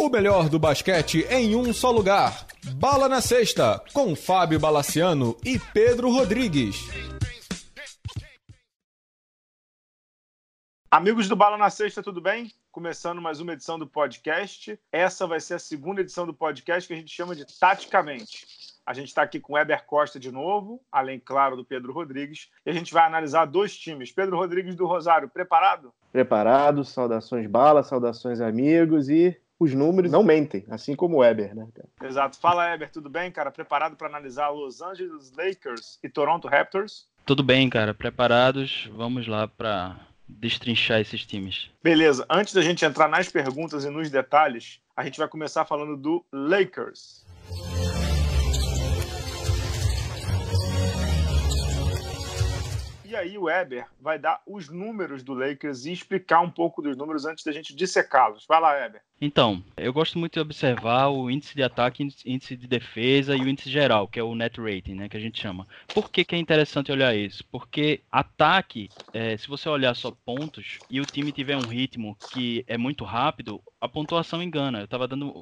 O melhor do basquete em um só lugar. Bala na Sexta, com Fábio Balaciano e Pedro Rodrigues. Amigos do Bala na Sexta, tudo bem? Começando mais uma edição do podcast. Essa vai ser a segunda edição do podcast que a gente chama de Taticamente. A gente está aqui com o Eber Costa de novo, além, claro, do Pedro Rodrigues. E a gente vai analisar dois times. Pedro Rodrigues do Rosário, preparado? Preparado, saudações bala, saudações amigos e os números não mentem, assim como o Eber, né? Exato. Fala, Eber, tudo bem, cara? Preparado para analisar Los Angeles Lakers e Toronto Raptors? Tudo bem, cara. Preparados. Vamos lá para destrinchar esses times. Beleza. Antes da gente entrar nas perguntas e nos detalhes, a gente vai começar falando do Lakers. E aí o Weber vai dar os números do Lakers e explicar um pouco dos números antes da gente dissecá-los. Vai lá, Weber. Então, eu gosto muito de observar o índice de ataque, índice de defesa e o índice geral, que é o net rating, né, que a gente chama. Por que, que é interessante olhar isso? Porque ataque, é, se você olhar só pontos e o time tiver um ritmo que é muito rápido, a pontuação engana. Eu estava dando,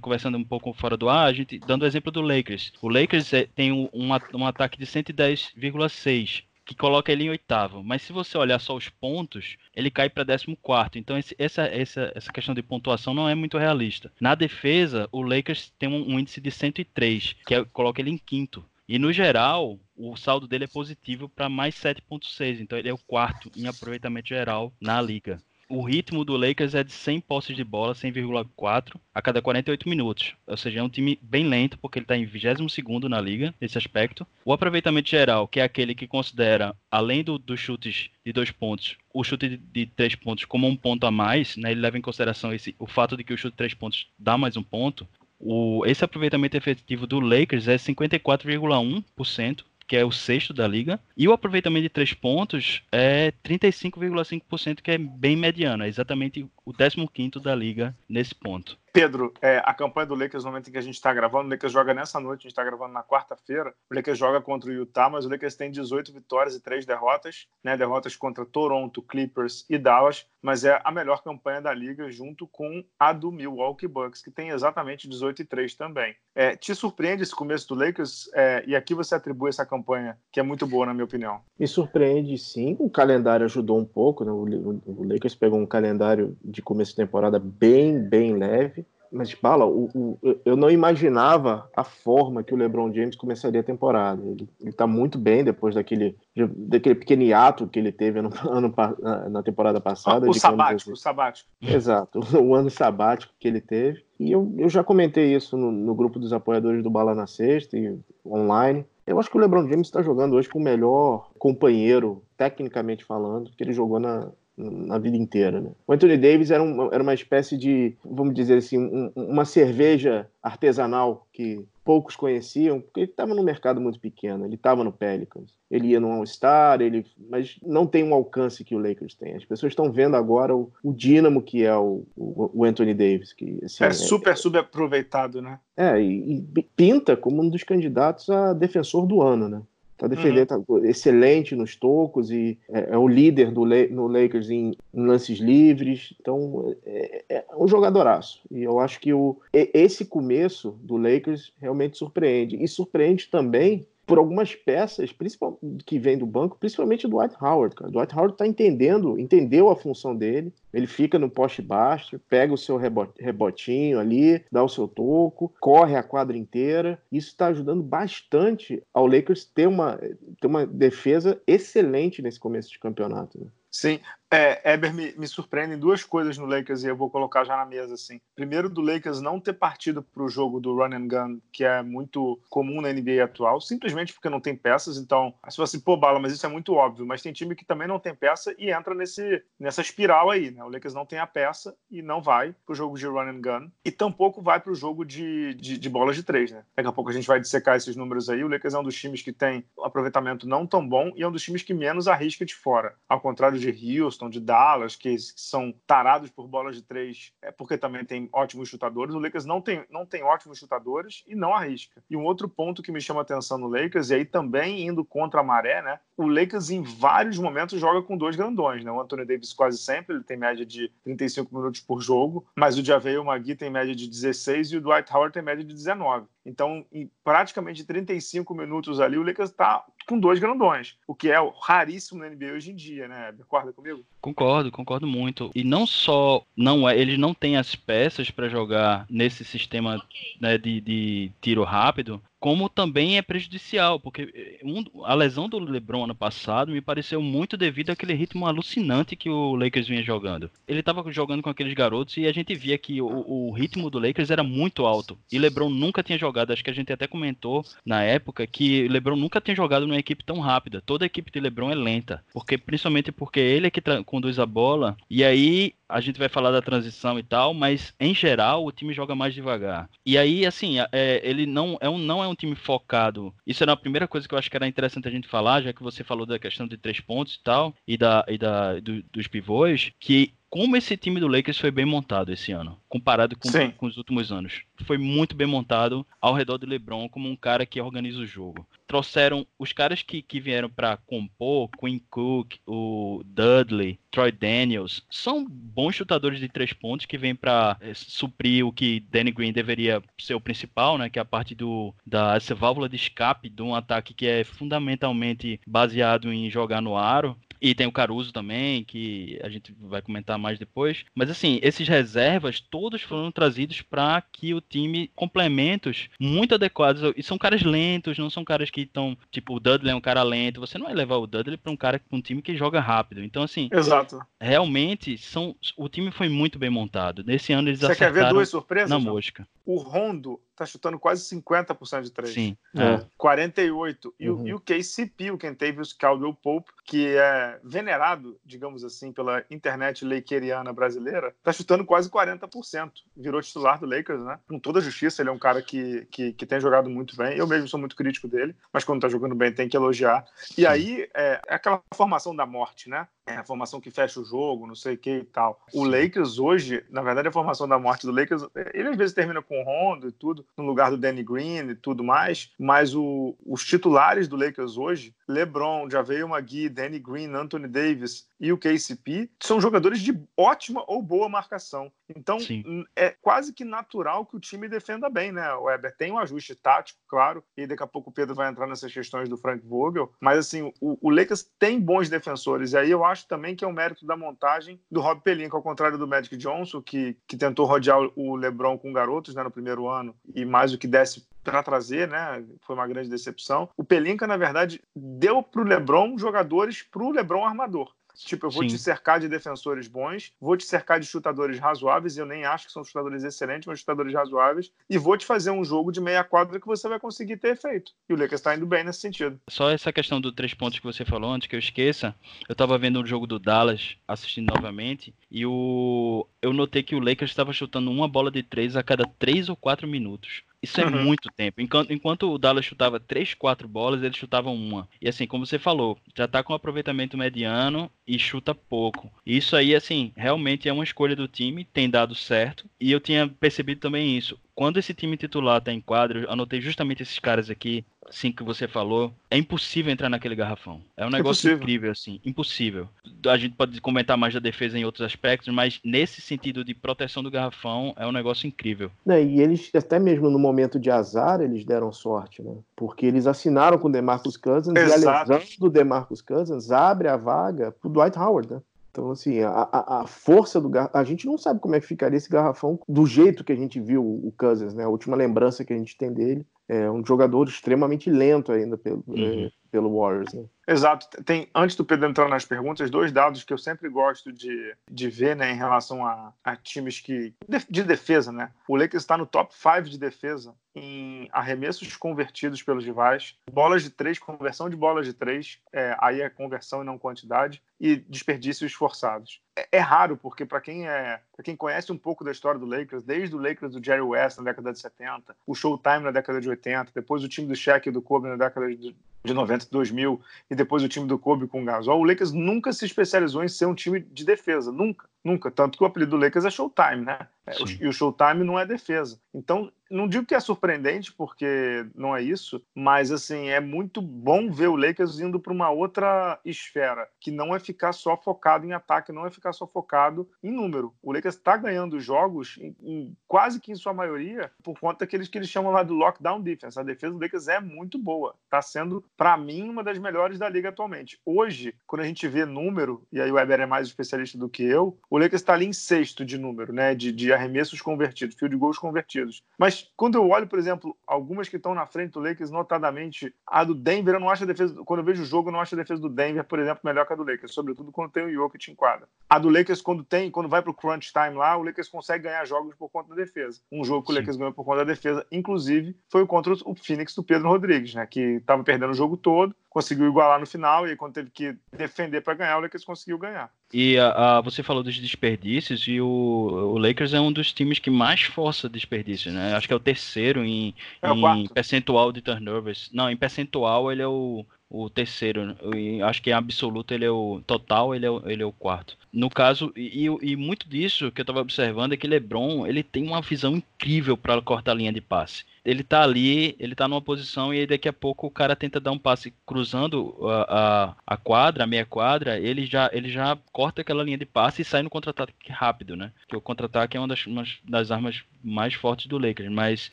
conversando um pouco fora do ar, a gente dando o exemplo do Lakers. O Lakers é, tem um, um ataque de 110,6 que coloca ele em oitavo. Mas se você olhar só os pontos, ele cai para décimo quarto. Então esse, essa, essa, essa questão de pontuação não é muito realista. Na defesa, o Lakers tem um, um índice de 103, que é, coloca ele em quinto. E no geral, o saldo dele é positivo para mais 7,6. Então ele é o quarto em aproveitamento geral na liga o ritmo do Lakers é de 100 posses de bola, 100,4 a cada 48 minutos. Ou seja, é um time bem lento, porque ele está em 22 na liga, nesse aspecto. O aproveitamento geral, que é aquele que considera, além do, dos chutes de dois pontos, o chute de, de, três pontos como um ponto a mais, né? ele leva em consideração esse, o fato de que o chute de três pontos dá mais um ponto. O, esse aproveitamento efetivo do Lakers é 54,1%, que é o sexto da liga, e o aproveitamento de três pontos é 35,5%, que é bem mediano, é exatamente o 15 da liga nesse ponto. Pedro, é, a campanha do Lakers no momento em que a gente está gravando, o Lakers joga nessa noite, a gente está gravando na quarta-feira. O Lakers joga contra o Utah, mas o Lakers tem 18 vitórias e 3 derrotas, né? Derrotas contra Toronto, Clippers e Dallas, mas é a melhor campanha da liga junto com a do Milwaukee Bucks, que tem exatamente 18 e 3 também. É, te surpreende esse começo do Lakers? É, e aqui você atribui essa campanha, que é muito boa, na minha opinião. Me surpreende, sim. O calendário ajudou um pouco, né? o, o Lakers pegou um calendário de começo de temporada bem, bem leve. Mas, Bala, o, o, eu não imaginava a forma que o LeBron James começaria a temporada. Ele, está muito bem depois daquele, daquele pequeno hiato que ele teve no, ano, na temporada passada. O sabático, o sabático. Exato, o ano sabático que ele teve. E eu, eu já comentei isso no, no grupo dos apoiadores do Bala na Sexta e online. Eu acho que o LeBron James está jogando hoje com o melhor companheiro, tecnicamente falando, que ele jogou na, na vida inteira. Né? O Anthony Davis era, um, era uma espécie de, vamos dizer assim, um, uma cerveja artesanal que poucos conheciam, porque ele estava no mercado muito pequeno, ele estava no Pelicans, ele ia no All-Star, ele... mas não tem um alcance que o Lakers tem. As pessoas estão vendo agora o, o dínamo que é o, o, o Anthony Davis. Que, assim, é super é, subaproveitado, né? É, e, e pinta como um dos candidatos a defensor do ano, né? Tá defendendo, uhum. tá excelente nos tocos e é, é o líder do no Lakers em, em lances livres. Então é, é, um jogadoraço. E eu acho que o, esse começo do Lakers realmente surpreende. E surpreende também por algumas peças, principalmente que vem do banco, principalmente do Dwight Howard. Cara. Dwight Howard está entendendo, entendeu a função dele. Ele fica no poste baixo, pega o seu rebotinho ali, dá o seu toco, corre a quadra inteira. Isso está ajudando bastante ao Lakers ter uma, ter uma defesa excelente nesse começo de campeonato. Né? Sim, é, Eber me, me surpreendem duas coisas no Lakers e eu vou colocar já na mesa assim. Primeiro, do Lakers não ter partido para o jogo do run and gun, que é muito comum na NBA atual, simplesmente porque não tem peças. Então, se você pô, bala, mas isso é muito óbvio. Mas tem time que também não tem peça e entra nesse, nessa espiral aí, né? O Lakers não tem a peça e não vai para o jogo de run and gun e tampouco vai para o jogo de, de, de bolas de três, né? Daqui a pouco a gente vai dissecar esses números aí. O Lakers é um dos times que tem um aproveitamento não tão bom e é um dos times que menos arrisca de fora, ao contrário de Houston Houston, de Dallas, que são tarados por bolas de três, é porque também tem ótimos chutadores. O Lakers não tem, não tem ótimos chutadores e não arrisca. E um outro ponto que me chama atenção no Lakers, e aí também indo contra a maré, né? O Lakers em vários momentos joga com dois grandões, né? O Anthony Davis quase sempre, ele tem média de 35 minutos por jogo, mas o Javeio Magui tem média de 16 e o Dwight Howard tem média de 19. Então, em praticamente 35 minutos ali, o Lakers está com dois grandões, o que é raríssimo na NBA hoje em dia, né? Concorda comigo? Concordo, concordo muito. E não só não é, eles não têm as peças para jogar nesse sistema né, de, de tiro rápido, como também é prejudicial, porque eh, a lesão do LeBron ano passado me pareceu muito devido àquele ritmo alucinante que o Lakers vinha jogando. Ele estava jogando com aqueles garotos e a gente via que o, o, ritmo do Lakers era muito alto. E LeBron nunca tinha jogado, acho que a gente até comentou na época que LeBron nunca tinha jogado numa equipe tão rápida. Toda a equipe de LeBron é lenta, porque principalmente porque ele é que conduz a bola e aí a gente vai falar da transição e tal, mas em geral o time joga mais devagar. E aí, assim, é, ele não é, um, não é um time focado. Isso era a primeira coisa que eu acho que era interessante a gente falar, já que você falou da questão de três pontos e tal, e, da, e da, do, dos pivôs, que como esse time do Lakers foi bem montado esse ano, comparado com, com, os últimos anos. Foi muito bem montado ao redor do LeBron como um cara que organiza o jogo. Trouxeram os caras que, que vieram para compor, Quinn Cook, o Dudley, Troy Daniels, são bons chutadores de três pontos que vêm para é, eh, suprir o que Danny Green deveria ser o principal, né, que é a parte do da essa válvula de escape de um ataque que é fundamentalmente baseado em jogar no aro. E tem o Caruso também, que a gente vai comentar mais depois. Mas assim, esses reservas todos foram trazidos para que o time complementos muito adequados. E são caras lentos, não são caras que estão. Tipo, o Dudley é um cara lento. Você não vai levar o Dudley para um cara, pra um time que joga rápido. Então, assim. Exato. Realmente, são, o time foi muito bem montado. Nesse ano eles Você acertaram quer ver duas surpresas? Na mosca. O Rondo tá chutando quase 50% de três. Sim. É. 48. E, uhum. o, e o KCP, o Kentavious Caldwell Pope, que é venerado, digamos assim, pela internet lakeriana brasileira, tá chutando quase 40%. Virou titular do Lakers, né? Com toda a justiça, ele é um cara que, que, que tem jogado muito bem. Eu mesmo sou muito crítico dele, mas quando tá jogando bem tem que elogiar. E aí, é, é aquela formação da morte, né? É a formação que fecha o jogo, não sei o que e tal. O Lakers hoje, na verdade, a formação da morte do Lakers, ele às vezes termina com o Rondo e tudo, no lugar do Danny Green e tudo mais, mas o, os titulares do Lakers hoje, LeBron, Javeio Magui, Danny Green, Anthony Davis e o KCP, são jogadores de ótima ou boa marcação. Então, Sim. é quase que natural que o time defenda bem, né? O Weber tem um ajuste tático, claro, e daqui a pouco o Pedro vai entrar nessas questões do Frank Vogel, mas assim, o, o Lakers tem bons defensores, e aí eu acho também que é um mérito da montagem do Rob Pelinka, ao contrário do Magic Johnson, que, que tentou rodear o LeBron com garotos né, no primeiro ano, e mais o que desse para trazer, né? Foi uma grande decepção. O Pelinka, na verdade, deu para o LeBron jogadores para o LeBron armador. Tipo, eu vou Sim. te cercar de defensores bons, vou te cercar de chutadores razoáveis, eu nem acho que são chutadores excelentes, mas chutadores razoáveis, e vou te fazer um jogo de meia quadra que você vai conseguir ter efeito. E o Lakers está indo bem nesse sentido. Só essa questão do três pontos que você falou antes, que eu esqueça, eu estava vendo o jogo do Dallas, assistindo novamente, e o... eu notei que o Lakers estava chutando uma bola de três a cada três ou quatro minutos. Isso é uhum. muito tempo. Enquanto, enquanto o Dallas chutava 3, 4 bolas, eles chutavam uma. E assim, como você falou, já tá com um aproveitamento mediano e chuta pouco. Isso aí, assim, realmente é uma escolha do time, tem dado certo. E eu tinha percebido também isso quando esse time titular tá em quadro, eu anotei justamente esses caras aqui, assim que você falou, é impossível entrar naquele garrafão. É um negócio impossível. incrível, assim, impossível. A gente pode comentar mais da defesa em outros aspectos, mas nesse sentido de proteção do garrafão, é um negócio incrível. É, e eles, até mesmo no momento de azar, eles deram sorte, né? Porque eles assinaram com o DeMarcus Cousins Exato. e a lesão do DeMarcus Cousins abre a vaga pro Dwight Howard, né? Então, assim, a, a, a força do garrafão. A gente não sabe como é que ficaria esse garrafão do jeito que a gente viu o Cousins, né? A última lembrança que a gente tem dele é um jogador extremamente lento ainda pelo, uhum. Pelo Warriors, né? Exato. Tem, antes do Pedro entrar nas perguntas, dois dados que eu sempre gosto de, de ver né, em relação a, a times que de defesa. Né? O Lakers está no top 5 de defesa em arremessos convertidos pelos rivais, bolas de três, conversão de bolas de três, é, aí é conversão e não quantidade, e desperdícios forçados. É, é raro, porque para quem é para quem conhece um pouco da história do Lakers, desde o Lakers do Jerry West na década de 70, o Showtime na década de 80, depois o time do Shaq e do Kobe na década de 90 e 2000 e depois o time do Kobe com o Gasol, o Lakers nunca se especializou em ser um time de defesa, nunca, nunca. Tanto que o apelido do Lakers é Showtime, né? É, e o Showtime não é defesa. Então, não digo que é surpreendente, porque não é isso, mas assim, é muito bom ver o Lakers indo para uma outra esfera, que não é ficar só focado em ataque, não é ficar só focado em número. O Lakers está ganhando jogos, em, em, quase que em sua maioria, por conta daqueles que eles chamam lá do lockdown defense. A defesa do Lakers é muito boa. Está sendo, para mim, uma das melhores da liga atualmente. Hoje, quando a gente vê número, e aí o Weber é mais especialista do que eu, o Lakers está ali em sexto de número, né? De, de arremessos convertidos, field goals convertidos. Mas quando eu olho, por exemplo, algumas que estão na frente do Lakers, notadamente a do Denver, eu não acho a defesa. Quando eu vejo o jogo, eu não acho a defesa do Denver, por exemplo, melhor que a do Lakers, sobretudo quando tem o Jokic em quadra. A do Lakers, quando tem, quando vai pro crunch time lá, o Lakers consegue ganhar jogos por conta da defesa. Um jogo que o Lakers ganhou por conta da defesa, inclusive, foi contra o Phoenix do Pedro Rodrigues, né? Que estava perdendo o jogo todo, conseguiu igualar no final, e aí quando teve que defender para ganhar, o Lakers conseguiu ganhar. E uh, você falou dos desperdícios, e o, o, Lakers é um dos times que mais força desperdícios, né? Acho que é o terceiro em, é em percentual de turnovers. Não, em percentual ele é o, o terceiro. E acho que em absoluto ele é o total, ele é o, ele é o quarto. No caso, e, e muito disso que eu estava observando é que LeBron ele tem uma visão incrível para cortar a linha de passe ele tá ali, ele tá numa posição e daqui a pouco o cara tenta dar um passe cruzando a, a, a quadra, a meia quadra, ele já, ele já corta aquela linha de passe e sai no contra-ataque rápido, né? Que o contra-ataque é uma das, uma das armas mais fortes do Lakers, mas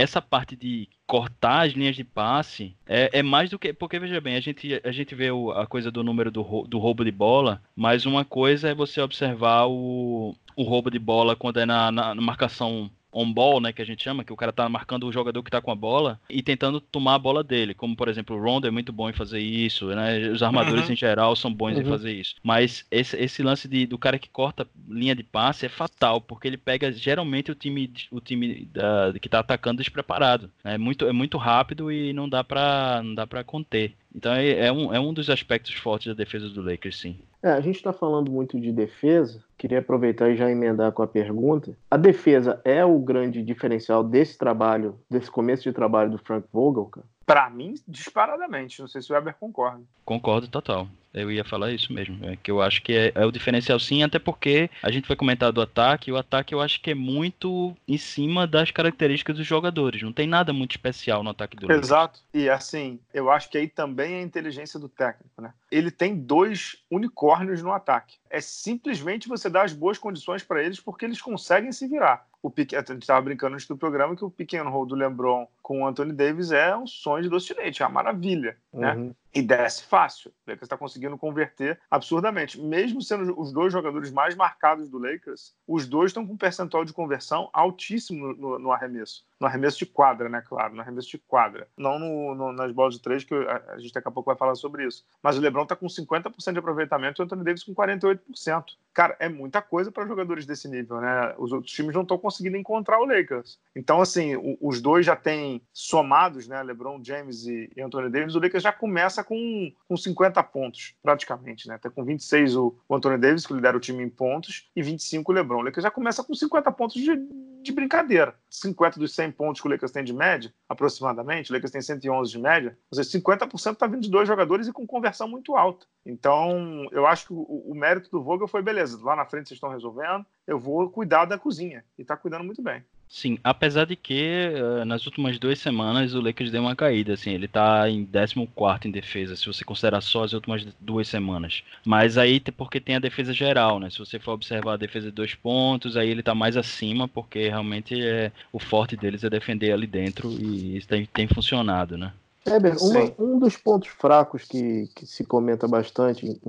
essa parte de cortar as linhas de passe é, é, mais do que. Porque, veja bem, a gente, a gente vê o, a coisa do número do, do roubo de bola, mas uma coisa é você observar o, o roubo de bola quando é na, na, na marcação on-ball, né, que a gente chama, que o cara tá marcando o jogador que tá com a bola e tentando tomar a bola dele, como por exemplo o Rondo é muito bom em fazer isso, né, os armadores uhum. em geral são bons uhum. em fazer isso, mas esse, esse lance de, do cara que corta linha de passe é fatal, porque ele pega geralmente o time, o time da, que tá atacando despreparado, né, é muito, é muito rápido e não dá pra, não dá pra conter. Então é, é, um, é um dos aspectos fortes da defesa do Lakers, sim. É, a gente está falando muito de defesa, queria aproveitar e já emendar com a pergunta. A defesa é o grande diferencial desse trabalho, desse começo de trabalho do Frank Vogel, cara? Para mim, disparadamente. Não sei se o Weber concorda. Concordo total. Eu ia falar isso mesmo. É que eu acho que é, é, o diferencial sim, até porque a gente vai comentar do ataque. E o ataque eu acho que é muito em cima das características dos jogadores. Não tem nada muito especial no ataque do Exato. E assim, eu acho que aí também é a inteligência do técnico, né? Ele tem dois unicórnios no ataque. É simplesmente você dar as boas condições para eles porque eles conseguem se virar o pique, a gente estava brincando antes do programa que o pequeno roll do LeBron com o Anthony Davis é um sonho de leite, é uma maravilha, né? Uhum. E desce fácil. O Lakers está conseguindo converter absurdamente. Mesmo sendo os dois jogadores mais marcados do Lakers, os dois estão com um percentual de conversão altíssimo no, no arremesso. No arremesso de quadra, né? Claro, no arremesso de quadra. Não no, no, nas bolas de três, que a, a, gente daqui a pouco vai falar sobre isso. Mas o LeBron está com 50% de aproveitamento e o Anthony Davis com 48%. Cara, é muita coisa para jogadores desse nível, né? Os outros times não estão conseguindo encontrar o Lakers. Então, assim, o, os dois já têm somados, né? LeBron James e, e Anthony Davis. O Lakers já começa com, com 50 pontos, praticamente, né? Até com 26 o, o Anthony Davis, que lidera o time em pontos, e 25 o LeBron. O Lakers já começa com 50 pontos de, de brincadeira. 50 dos 100 pontos que o Lakers tem de média, aproximadamente, o Lakers tem 111 de média, ou seja, 50% está vindo de dois jogadores e com conversão muito alta. Então, eu acho que o, o mérito do Vogel foi beleza. Lá na frente vocês estão resolvendo, eu vou cuidar da cozinha. E está cuidando muito bem. Sim, apesar de que uh, nas últimas duas semanas o Lakers deu uma caída, assim, ele tá em 14 em defesa, se você considerar só as últimas duas semanas. Mas aí porque tem a defesa geral, né? Se você for observar a defesa de dois pontos, aí ele tá mais acima, porque realmente é, o forte deles é defender ali dentro e isso tem, tem funcionado, né? Heber, uma, um dos pontos fracos que, que se comenta bastante,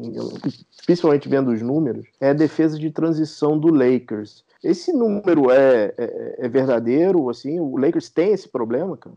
principalmente vendo os números, é a defesa de transição do Lakers. Esse número é, é, é verdadeiro? Assim, o Lakers tem esse problema, cara?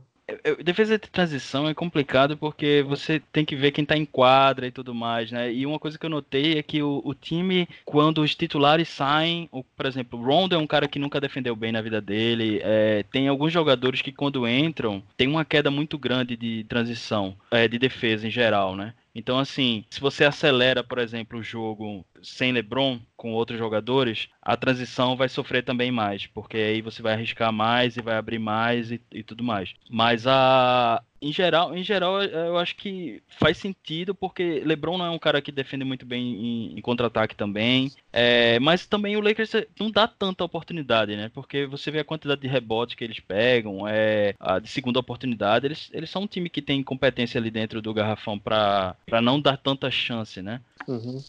defesa de transição é complicado porque você tem que ver quem tá em quadra e tudo mais, né? E uma coisa que eu notei é que o, o time, quando os titulares saem, ou, por exemplo, o Rondo é um cara que nunca defendeu bem na vida dele, é, tem alguns jogadores que quando entram, tem uma queda muito grande de transição, é, de defesa em geral, né? Então, assim, se você acelera, por exemplo, o jogo sem LeBron com outros jogadores, a transição vai sofrer também mais, porque aí você vai arriscar mais e vai abrir mais e, e tudo mais. Mas a. Em geral, em geral, eu acho que faz sentido, porque LeBron não é um cara que defende muito bem em, em contra-ataque também. É, mas também o Lakers não dá tanta oportunidade, né? Porque você vê a quantidade de rebotes que eles pegam, é, a de segunda oportunidade. Eles, eles são um time que tem competência ali dentro do garrafão para não dar tanta chance, né? Uhum.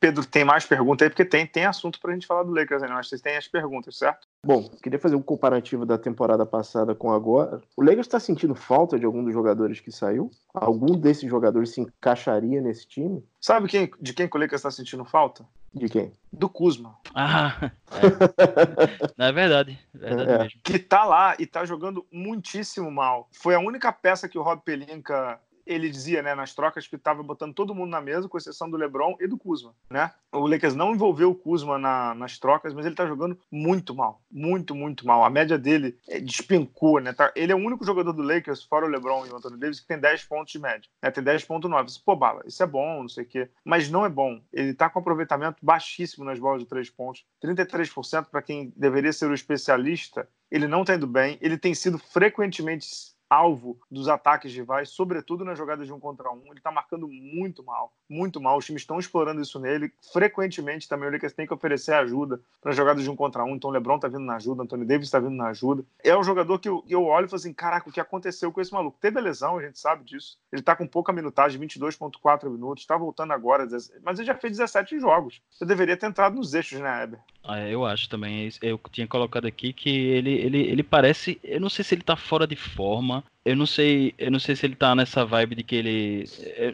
Pedro, tem mais perguntas aí? Porque tem, tem assunto pra gente falar do Lakers aí, mas vocês têm as perguntas, certo? Bom, queria fazer um comparativo da temporada passada com agora. O Lakers está sentindo falta de algum dos jogadores que saiu? Algum desses jogadores se encaixaria nesse time? Sabe quem, de quem que o Lakers está sentindo falta? De quem? Do Kuzma. Ah, é, é verdade. É verdade é. Mesmo. Que tá lá e tá jogando muitíssimo mal. Foi a única peça que o Rob Pelinka ele dizia, né, nas trocas que estava botando todo mundo na mesa, com exceção do LeBron e do Kuzma, né? O Lakers não envolveu o Kuzma na, nas trocas, mas ele tá jogando muito mal, muito, muito mal. A média dele é, despencou, né? Tá, ele é o único jogador do Lakers, fora o LeBron e o Anthony Davis, que tem 10 pontos de média, né? Tem 10.9. Pô, bala, isso é bom, não sei o quê, mas não é bom. Ele tá com aproveitamento baixíssimo nas bolas de 3 pontos, 33% para quem deveria ser o especialista. Ele não tá indo bem, ele tem sido frequentemente alvo dos ataques rivais, sobretudo nas jogadas de um contra um. Ele está marcando muito mal, muito mal. Os times estão explorando isso nele. Frequentemente também o Lakers tem que oferecer ajuda para jogadas de um contra um. Então o LeBron está vindo na ajuda, Anthony Davis está vindo na ajuda. É um jogador que eu, eu olho e falo assim: caraca, o que aconteceu com esse maluco? Teve a lesão, a gente sabe disso. Ele está com pouca minutagem, 22,4 minutos, está voltando agora, mas ele já fez 17 jogos. Você deveria ter entrado nos eixos, né, Eber? Ah, eu acho também. Eu tinha colocado aqui que ele, ele, ele parece. Eu não sei se ele tá fora de forma. uma Eu não sei, eu não sei se ele tá nessa vibe de que ele.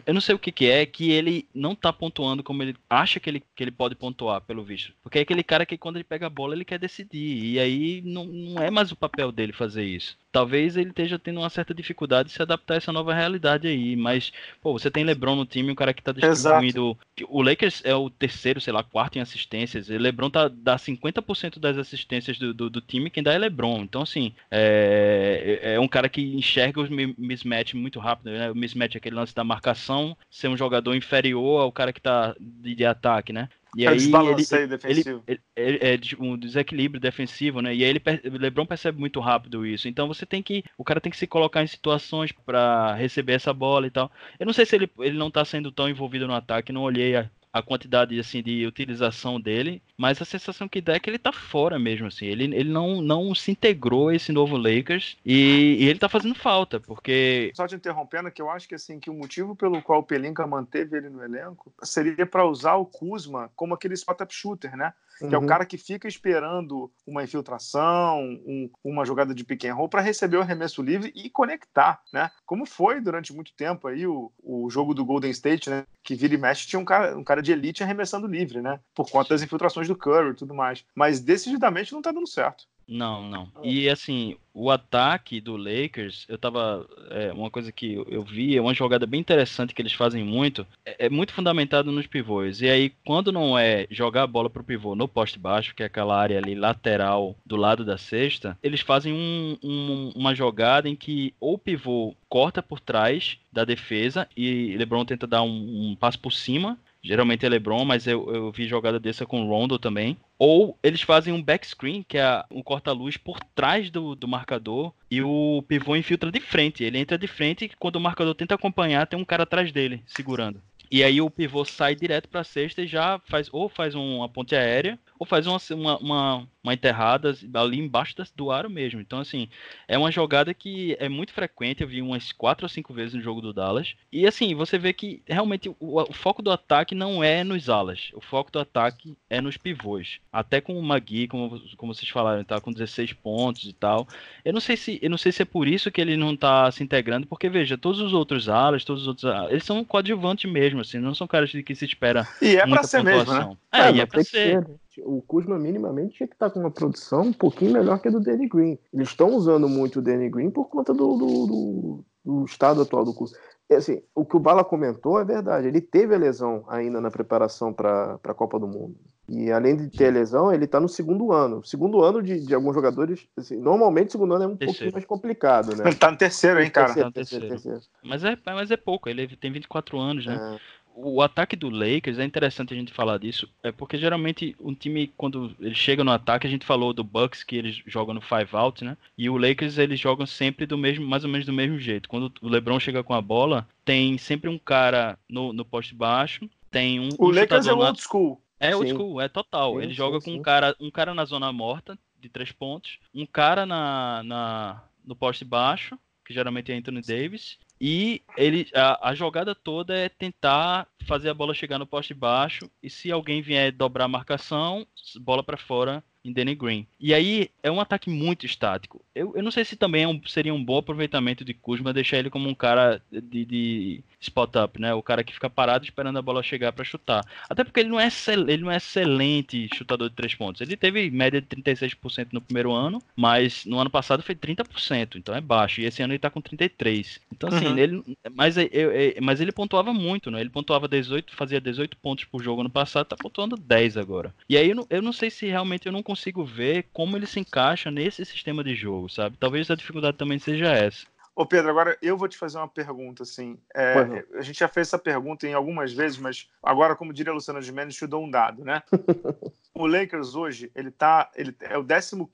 Eu não sei o que, que é, que ele não tá pontuando como ele acha que ele, que ele pode pontuar, pelo visto. Porque é aquele cara que quando ele pega a bola, ele quer decidir. E aí não, não é mais o papel dele fazer isso talvez ele esteja tendo uma certa dificuldade de se adaptar a essa nova realidade aí. Mas, pô, você tem LeBron no time, um cara que tá distribuindo. Exato. O Lakers é o terceiro, sei lá, quarto em assistências. E LeBron tá, dá 50% das assistências do, do, do, time, quem dá é LeBron. Então, assim, é, é um cara que enxerga os mismatch muito rápido. Né? O mismatch é aquele lance da marcação, ser um jogador inferior ao cara que tá de, de ataque, né? E é aí ele, defensivo. Ele, ele, é um desequilíbrio defensivo, né? E aí ele, LeBron percebe muito rápido isso. Então você tem que, o cara tem que se colocar em situações para receber essa bola e tal. Eu não sei se ele, ele não tá sendo tão envolvido no ataque, não olhei a, a quantidade assim de utilização dele, mas a sensação que dá é que ele tá fora mesmo assim. Ele, ele não, não se integrou a esse novo Lakers e, e ele tá fazendo falta, porque só te interrompendo que eu acho que assim que o motivo pelo qual o Pelinka manteve ele no elenco seria para usar o Kuzma como aquele spot-up shooter, né? Que uhum. é o uhum. cara que fica esperando uma infiltração, um, uma jogada de pick and roll para receber o arremesso livre e conectar, né? Como foi durante muito tempo aí o, o jogo do Golden State, né? Que vira e mexe tinha um cara, um cara de elite arremessando livre, né? Por conta das infiltrações do Curry e tudo mais. Mas decididamente não tá dando certo. Não, não. E assim, o ataque do Lakers, eu tava. É, uma coisa que eu vi, é uma jogada bem interessante que eles fazem muito, é, é, muito fundamentado nos pivôs. E aí, quando não é jogar a bola pro pivô no poste baixo, que é aquela área ali lateral do lado da cesta, eles fazem um, um, uma jogada em que ou o pivô corta por trás da defesa e LeBron tenta dar um, um passo por cima Geralmente é LeBron, mas eu, eu vi jogada dessa com Rondo também. Ou eles fazem um backscreen, que é um corta-luz por trás do, do marcador, e o pivô infiltra de frente. Ele entra de frente e quando o marcador tenta acompanhar, tem um cara atrás dele, segurando. E aí o pivô sai direto para a cesta e já faz ou faz uma ponte aérea ou faz uma, uma, uma, uma enterrada ali embaixo do aro mesmo. Então, assim, é uma jogada que é muito frequente. Eu vi umas quatro ou cinco vezes no jogo do Dallas. E, assim, você vê que realmente o, o foco do ataque não é nos alas. O foco do ataque é nos pivôs. Até com o Magui, como, como vocês falaram, tá com 16 pontos e tal. Eu não sei se, eu não sei se é por isso que ele não tá se integrando, porque, veja, todos os outros alas, todos os outros eles são coadjuvantes mesmo, assim, não são caras de que se espera. E é pra ser mesmo, né? É, é, e é pra ser. ser o Kuzma minimamente tinha que estar com uma produção um pouquinho melhor que a do Danny Green. Eles estão usando muito o Danny Green por conta do, do, do, do estado atual do Kuzma. Assim, o que o Bala comentou é verdade. Ele teve a lesão ainda na preparação para a Copa do Mundo. E além de ter lesão, ele está no segundo ano. segundo ano de, de alguns jogadores, assim, normalmente o segundo ano é um terceiro. pouquinho mais complicado, né? Ele está no terceiro, hein, cara? Terceiro, terceiro, terceiro. Mas, é, mas é pouco, ele tem 24 anos, né? É. o ataque do Lakers é interessante a gente falar disso, é porque geralmente um time quando ele chega no ataque, a gente falou do Bucks que eles jogam no five out, né? E o Lakers eles jogam sempre do mesmo, mais ou menos do mesmo jeito. Quando o LeBron chega com a bola, tem sempre um cara no, no poste baixo, tem um O um Lakers é old school. É old school, é total. Sim, ele sim, joga com sim. um cara, um cara na zona morta de três pontos, um cara na, na no poste baixo, que geralmente é Anthony Davis, e ele a, a jogada toda é tentar fazer a bola chegar no poste baixo e se alguém vier dobrar a marcação, bola para fora em Danny Green. E aí é um ataque muito estático. Eu, eu não sei se também é um- seria um bom aproveitamento de Kuzma deixar ele como um cara de, de spot up, né? O cara que fica parado esperando a bola chegar para chutar. Até porque ele não é ele não é excelente chutador de três pontos. Ele teve média de 36% no primeiro ano, mas no ano passado foi 30%, então é baixo. E esse ano ele tá com 33. Então assim, Uhum. ele mas é- é- é- mas ele pontuava muito, né? Ele pontuava 18, fazia 18 pontos por jogo no passado, tá pontuando 10 agora. E aí eu não, eu não sei se realmente eu não consigo ver como ele se encaixa nesse sistema de jogo, sabe? Talvez a dificuldade também seja essa. Ô Pedro, agora eu vou te fazer uma pergunta, assim. É, a gente já fez essa pergunta em algumas vezes, mas agora, como diria a Luciana Gimenez, te dou um dado, né? o Lakers hoje, ele tá. Ele é o 15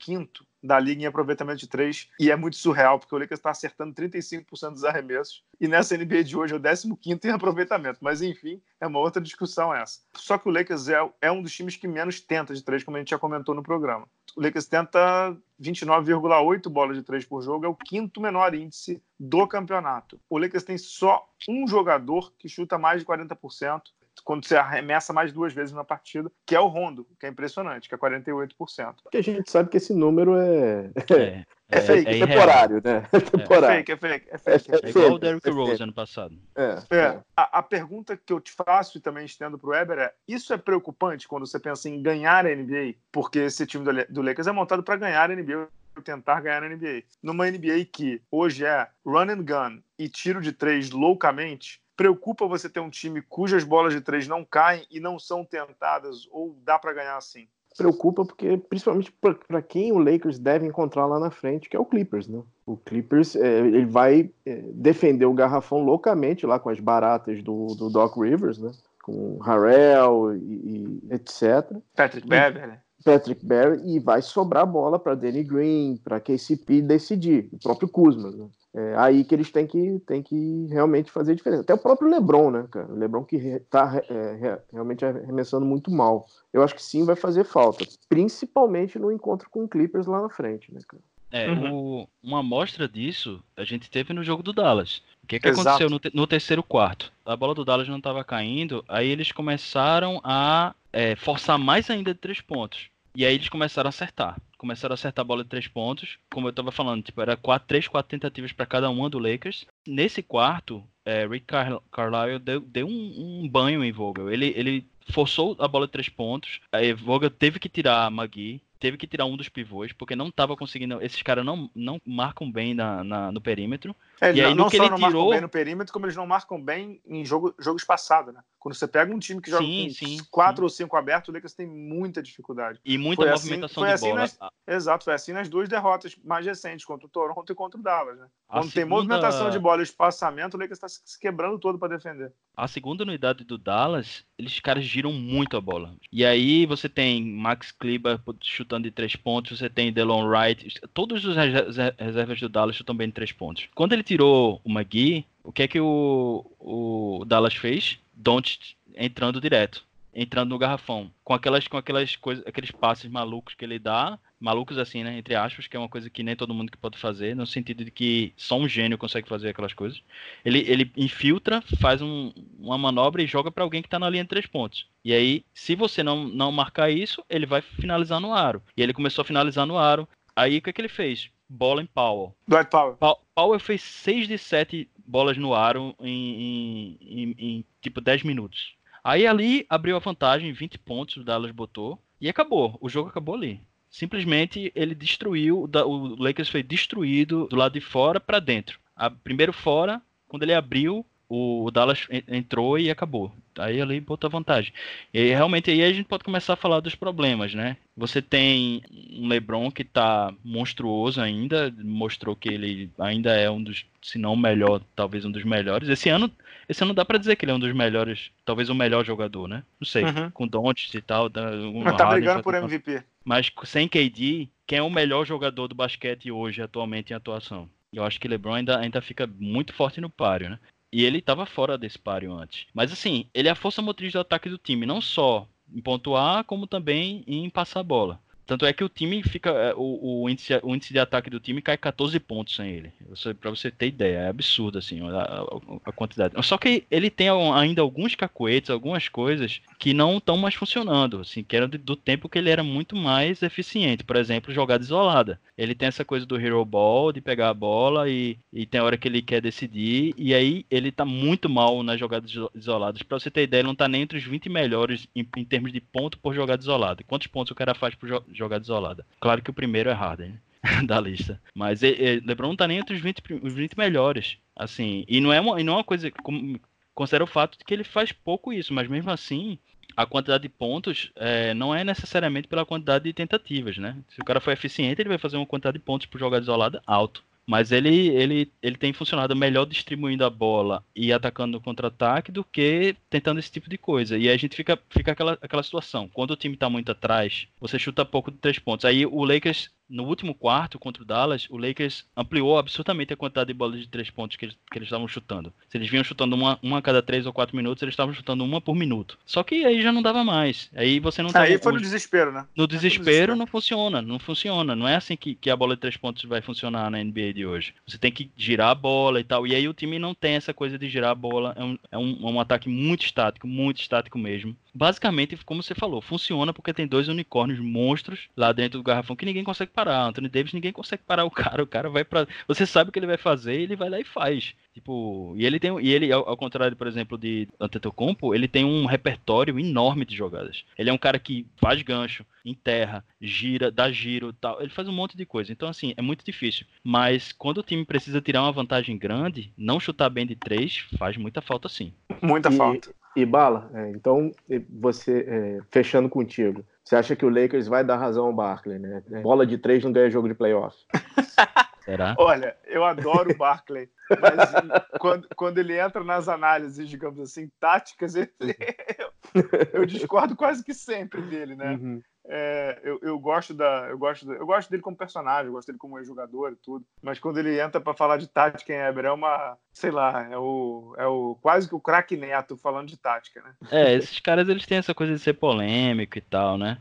da liga em aproveitamento de três e é muito surreal, porque o Lakers está acertando 35% dos arremessos e nessa NBA de hoje é o 15 em aproveitamento. Mas enfim, é uma outra discussão essa. Só que o Lakers é, é um dos times que menos tenta de três, como a gente já comentou no programa. O Lakers tenta 29,8 bolas de três por jogo, é o quinto menor índice do campeonato. O Lakers tem só um jogador que chuta mais de 40% quando você arremessa mais duas vezes na partida, que é o Rondo, que é impressionante, que é 48%. Porque a gente sabe que esse número é, É, É fake, irreal. temporário, né? É É temporário. fake, é fake, é fake. É É igual o fake, Derrick é Rose ano passado. É, É, a, a pergunta que eu te faço e também estendo para o Weber é: isso é preocupante quando você pensa em ganhar a NBA? Porque esse time do, do Lakers é montado para ganhar a NBA, tentar ganhar a NBA. Numa NBA que hoje é run and gun e tiro de três loucamente, preocupa você ter um time cujas bolas de três não caem e não são tentadas ou dá para ganhar assim? preocupa porque principalmente para quem o Lakers deve encontrar lá na frente, que é o Clippers, né? O Clippers é, ele vai é, defender o garrafão loucamente lá com as baratas do, do Doc Rivers, né? Com Harrell e, e etc. Patrick Beverly. Patrick Barry e vai sobrar bola para Danny Green, para KCP decidir, o próprio Kuzma. Né? É aí que eles têm que, têm que realmente fazer diferença. Até o próprio LeBron, né, cara? O LeBron que está é, realmente arremessando muito mal. Eu acho que sim vai fazer falta, principalmente no encontro com o Clippers lá na frente, né, cara? É, Uhum. o- uma amostra disso a gente teve no jogo do Dallas. O que, que Exato. aconteceu no, te- no terceiro quarto? A bola do Dallas não estava caindo, aí eles começaram a é, forçar mais ainda de três pontos. E aí eles começaram a acertar. Começaram a acertar a bola de três pontos. Como eu estava falando, tipo, era quatro, três, quatro tentativas para cada uma do Lakers. Nesse quarto, é, Rick Car Carlisle deu, deu um, um banho em Vogel. Ele, ele forçou a bola de três pontos. Aí Vogel teve que tirar a Magui, teve que tirar um dos pivôs, porque não estava conseguindo. Esses caras não, não marcam bem na, na- no perímetro. É, E aí, não, no não que só ele não marcam tirou- bem no perímetro, como eles não marcam bem em jogo, jogos passados, né? Quando você pega um time que joga Sim, com sim, quatro ou cinco abertos, o Lakers tem muita dificuldade. E muita Foi assim- movimentação foi de assim bola. nas- A- Exato, foi assim nas duas derrotas mais recentes, contra o Toronto e contra o Dallas, né? Quando tem segunda- movimentação de bola e espaçamento, o Lakers está se quebrando todo para defender. A segunda unidade do Dallas, eles caras giram muito a bola. E aí você tem Max Kleber chutando de três pontos, você tem Delon Wright, todos os reser- reservas do Dallas chutam bem de três pontos. Quando ele tirou o McGee, o que é que o, o Dallas fez? Don't entrando direto, entrando no garrafão, com aquelas com aquelas coisas, aqueles passes malucos que ele dá, malucos assim, né, entre aspas, que é uma coisa que nem todo mundo que pode fazer, no sentido de que só um gênio consegue fazer aquelas coisas. Ele, ele infiltra, faz um- uma manobra e joga para alguém que tá na linha de três pontos. E aí, se você não, não marcar isso, ele vai finalizar no aro. E ele começou a finalizar no aro. Aí o que, é que ele fez? Bola em Powell. Dwight Powell. Pa- Powell fez 6 de 7 bolas no aro em, em- em- em, tipo 10 minutos. Aí ali abriu a vantagem, 20 pontos o Dallas botou. E acabou. O jogo acabou ali. Simplesmente ele destruiu, o Lakers foi destruído do lado de fora para dentro. A- primeiro fora, quando ele abriu, o Dallas entrou e acabou. Aí ali botou vantagem. E realmente aí a gente pode começar a falar dos problemas, né? Você tem um LeBron que tá monstruoso ainda, mostrou que ele ainda é um dos, se não o melhor, talvez um dos melhores. Esse ano, esse ano dá para dizer que ele é um dos melhores, talvez o melhor jogador, né? Não sei, uhum. com Doncic e tal, tá, tá brigando por MVP. Mas sem KD, quem é o melhor jogador do basquete hoje atualmente em atuação? Eu acho que LeBron ainda, ainda fica muito forte no páreo, né? E ele estava fora desse páreo antes. Mas assim, ele é a força motriz do ataque do time, não só em pontuar, como também em passar a bola. Tanto é que o time fica. É, o, o, índice, o índice de ataque do time cai 14 pontos sem ele. Para você ter ideia, é absurdo assim a, a, a, quantidade. Só que ele tem ainda alguns cacoetes, algumas coisas que não estão mais funcionando, assim, que era do tempo que ele era muito mais eficiente. Por exemplo, jogada isolada. Ele tem essa coisa do hero ball, de pegar a bola e, e tem hora que ele quer decidir. E aí ele tá muito mal nas jogadas isoladas. Para você ter ideia, ele não tá nem entre os 20 melhores em, em termos de ponto por jogada isolada. Quantos pontos o cara faz por jogo? Jogada isolada. Claro que o primeiro é Harden, né? da lista. Mas LeBron não tá nem entre os 20, os 20 melhores. Assim, e não é uma, e não é uma coisa. Como, considera o fato de que ele faz pouco isso, mas mesmo assim, a quantidade de pontos é, não é necessariamente pela quantidade de tentativas, né? Se o cara for eficiente, ele vai fazer uma quantidade de pontos por jogada isolada alto. Mas ele, ele, ele tem funcionado melhor distribuindo a bola e atacando no contra-ataque do que tentando esse tipo de coisa. E aí a gente fica, fica aquela, aquela situação. Quando o time está muito atrás, você chuta pouco de três pontos. Aí o Lakers no último quarto contra o Dallas, o Lakers ampliou absurdamente a quantidade de bolas de três pontos que eles, que eles estavam chutando. Se eles vinham chutando uma, uma a cada três ou quatro minutos, eles estavam chutando uma por minuto. Só que aí já não dava mais. Aí você não Aí foi no desespero, né? No desespero, desespero, não funciona, não funciona. Não é assim que, que a bola de três pontos vai funcionar na NBA de hoje. Você tem que girar a bola e tal. E aí o time não tem essa coisa de girar a bola. É um, é um, é um ataque muito estático, muito estático mesmo. Basicamente, como você falou, funciona porque tem dois unicórnios monstros lá dentro do garrafão que ninguém consegue parar. Anthony Davis, ninguém consegue parar o cara. O cara vai para, você sabe o que ele vai fazer, e ele vai lá e faz. Tipo, e ele tem, e ele ao, ao contrário, por exemplo, de Antetokounmpo, ele tem um repertório enorme de jogadas. Ele é um cara que faz gancho, enterra, gira, dá giro, tal. Ele faz um monte de coisa. Então assim, é muito difícil. Mas quando o time precisa tirar uma vantagem grande, não chutar bem de três faz muita falta sim. Muita e, falta. E bala, é, então você é, fechando contigo. Você acha que o Lakers vai dar razão ao Barkley, né? É. Bola de três não ganha jogo de playoff. Será? Olha, eu adoro o Barkley, mas quando, quando ele entra nas análises, digamos assim, táticas, eu, eu discordo quase que sempre dele, né? Uhum. É, eu, eu, gosto da, eu gosto, eu gosto dele como personagem, eu gosto dele como jogador e tudo. Mas quando ele entra para falar de tática em Eber, é uma, sei lá, é o, é o quase que o craque neto falando de tática, né? É, esses caras eles têm essa coisa de ser polêmico e tal, né?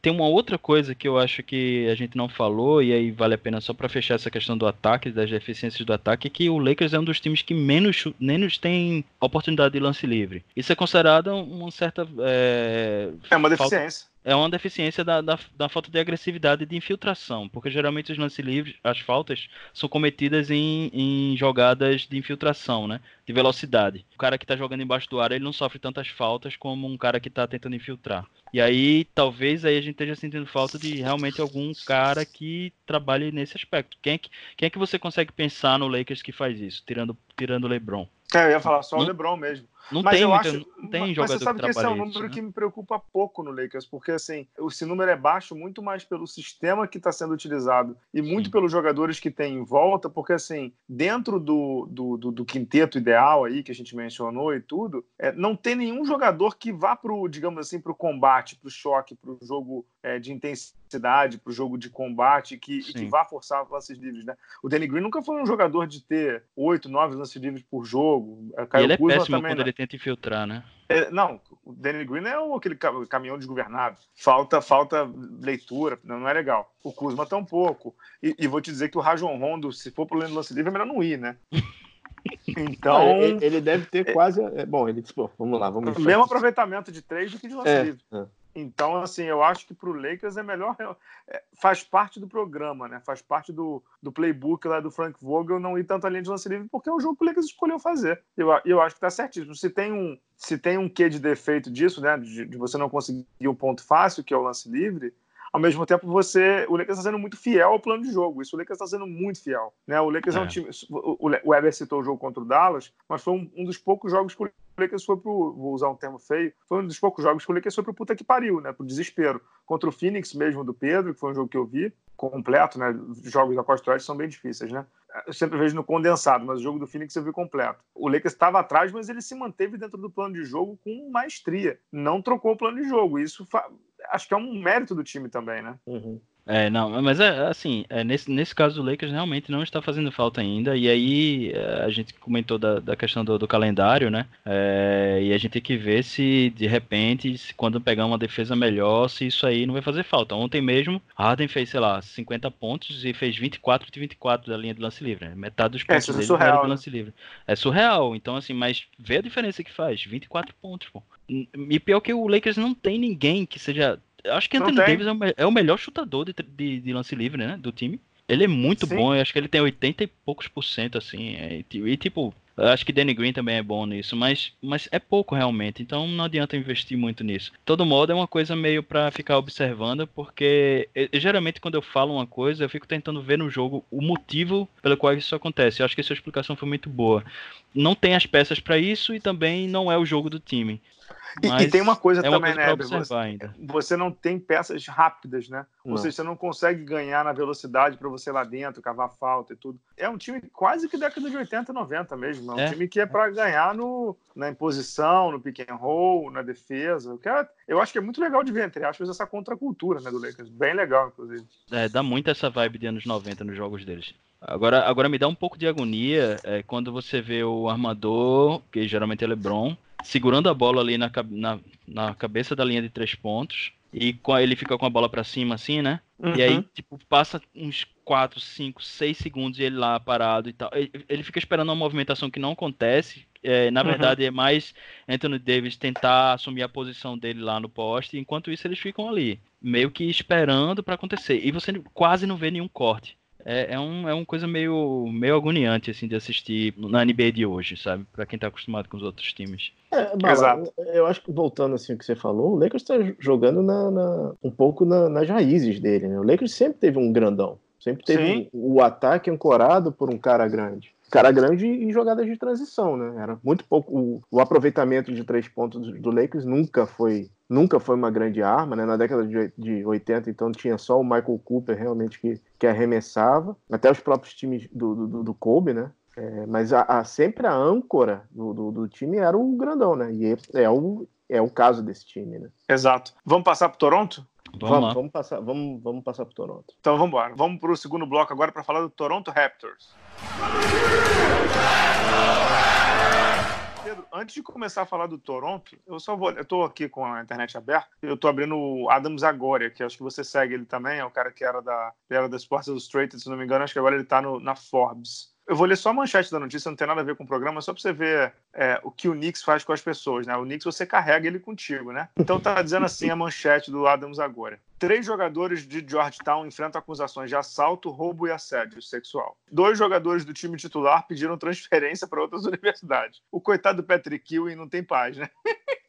Tem uma outra coisa que eu acho que a gente não falou, e aí vale a pena só para fechar essa questão do ataque, das deficiências do ataque, é que o Lakers é um dos times que menos, menos tem oportunidade de lance livre. Isso é considerado uma certa. É, é uma deficiência. Falta é uma deficiência da, da, da, falta de agressividade e de infiltração, porque geralmente os lances livres, as faltas, são cometidas em, em jogadas de infiltração, né? De velocidade. O cara que está jogando embaixo do ar, ele não sofre tantas faltas como um cara que está tentando infiltrar. E aí, talvez aí a gente esteja sentindo falta de realmente algum cara que trabalhe nesse aspecto. Quem é que, quem é que você consegue pensar no Lakers que faz isso, tirando, tirando o LeBron? É, eu ia falar só o LeBron mesmo. Não mas tem, eu acho, não tem jogador mas você sabe que, que esse é um número né? que me preocupa pouco no Lakers, porque assim, esse número é baixo muito mais pelo sistema que está sendo utilizado e muito Sim. pelos jogadores que tem em volta, porque assim, dentro do, do, do, do, quinteto ideal aí que a gente mencionou e tudo, é, não tem nenhum jogador que vá pro, digamos assim, pro combate, pro choque, pro jogo é, de intensidade, pro jogo de combate que, que vá forçar lances livres, né? O Danny Green nunca foi um jogador de ter oito, nove lances livres por jogo. Caio ele é péssimo também, quando né? ele tenta infiltrar, né? É, não, o Danny Green é o, aquele caminhão desgovernado. Falta, falta leitura, não, não é legal. O Kuzma tá um pouco. E, e, vou te dizer que o Rajon Rondo, se for pro lance livre, é melhor não ir, né? Então. Ele, ele, deve ter é, quase. É, bom, ele disse, pô, vamos lá, vamos Mesmo aproveitamento de três do que de lance é, livre. É. Então, assim, eu acho que para o Lakers é melhor. É, faz parte do programa, né? Faz parte do, do playbook lá do Frank Vogel não ir tanto além de lance livre, porque é o jogo que o Lakers escolheu fazer. Eu, eu acho que está certíssimo. Se tem um, se tem um quê de defeito disso, né? De, de, você não conseguir um ponto fácil, que é o lance livre, ao mesmo tempo você, o Lakers está sendo muito fiel ao plano de jogo. Isso o Lakers está sendo muito fiel, né? O Lakers é, é um time, o, o Weber citou o jogo contra o Dallas, mas foi um, um dos poucos jogos que o Lakers foi pro, vou usar um termo feio, foi um dos poucos jogos que o Lakers foi pro puta que pariu, né? Pro desespero. Contra o Phoenix mesmo do Pedro, que foi um jogo que eu vi, completo, né? Jogos da Costa Oeste são bem difíceis, né? Eu sempre vejo no condensado, mas o jogo do Phoenix eu vi completo. O Lakers estava atrás, mas ele se manteve dentro do plano de jogo com maestria. Não trocou o plano de jogo. Isso acho que é um mérito do time também, né? Uhum. É, não, mas é assim, é, nesse, nesse caso do Lakers realmente não está fazendo falta ainda, e aí é, a gente comentou da, da questão do, do calendário, né? É, e a gente tem que ver se de repente, se, quando pegar uma defesa melhor, se isso aí não vai fazer falta. Ontem mesmo, Harden fez, sei lá, 50 pontos e fez 24 de 24 da linha do lance livre, né? Metade dos é, pontos é, dele surreal, era do lance né? livre. É surreal, então assim, mas vê a diferença que faz, 24 pontos, pô. E pior que o Lakers não tem ninguém que seja acho que Anthony Davis é o, é o, melhor chutador de, de, de, lance livre, né? Do time. Ele é muito Sim. bom, eu acho que ele tem 80 e poucos por cento, assim. É, e tipo, acho que Danny Green também é bom nisso, mas, mas é pouco realmente, então não adianta investir muito nisso. De todo modo, é uma coisa meio para ficar observando, porque eu, geralmente quando eu falo uma coisa, eu fico tentando ver no jogo o motivo pelo qual isso acontece. Eu acho que a sua explicação foi muito boa. Não tem as peças para isso e também não é o jogo do time. E, e, tem uma coisa é uma também, coisa né? Você, ainda. você não tem peças rápidas, né? Não. Ou seja, você não consegue ganhar na velocidade para você lá dentro, cavar falta e tudo. É um time quase que década de 80, 90 mesmo. É um é. time que é para ganhar no, na imposição, no pick and roll, na defesa. É, eu acho que é muito legal de ver, entre aspas, essa contracultura né, do Lakers. Bem legal, inclusive. É, dá muito essa vibe de anos 90 nos jogos deles. Agora, agora me dá um pouco de agonia é, quando você vê o armador, que geralmente é LeBron, segurando a bola ali na, na, na cabeça da linha de três pontos. E ele fica com a bola para cima, assim, né? Uhum. E aí, uhum. tipo, passa uns 4, 5, 6 segundos e ele lá parado e tal. Ele fica esperando uma movimentação que não acontece. É, na uhum. verdade, é mais Anthony Davis tentar assumir a posição dele lá no poste. Enquanto isso, eles ficam ali, meio que esperando para acontecer. E você quase não vê nenhum corte é, é, um, é uma coisa meio, meio agoniante, assim, de assistir na NBA de hoje, sabe? Pra quem tá acostumado com os outros times. É, Bala, Exato. Eu acho que, voltando assim o que você falou, o Lakers tá jogando na, na um pouco na, nas raízes dele, né? O Lakers sempre teve um grandão. Sempre teve um, o ataque ancorado por um cara grande cara grande e jogadas de transição, né? Era muito pouco. O, o, aproveitamento de três pontos do Lakers nunca foi nunca foi uma grande arma, né? Na década de, de 80, então tinha só o Michael Cooper realmente que, que arremessava, até os próprios times do, do, do Kobe, né? É, mas a, a, sempre a âncora do, do, do, time era o grandão, né? E é, é o, é o caso desse time, né? Exato. Vamos passar para Toronto? Vamos, vamos, vamos, passar, vamos, vamos passar para Toronto. Então vamos embora. Vamos para o segundo bloco agora para falar do Toronto Raptors. Pedro, antes de começar a falar do Toronto, eu só vou. Eu tô aqui com a internet aberta, eu tô abrindo o Adams Agoria, que acho que você segue ele também, é o cara que era da, era da Sports Illustrated, se não me engano, acho que agora ele tá no, na Forbes. Eu vou ler só a manchete da notícia, não tem nada a ver com o programa, só para você ver é, o que o Knicks faz com as pessoas, né? O Knicks você carrega ele contigo, né? Então tá dizendo assim a manchete do Adams agora. Três jogadores de Georgetown enfrentam acusações de assalto, roubo e assédio sexual. Dois jogadores do time titular pediram transferência para outras universidades. O coitado do Patrick Ewing não tem paz, né?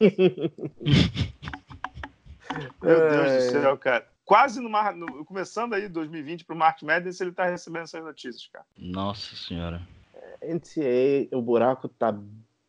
Meu Deus do céu, cara quase no, no começando aí 2020 para o Mark Madness, ele está recebendo essas notícias, cara. Nossa senhora. É, NCAA, o buraco tá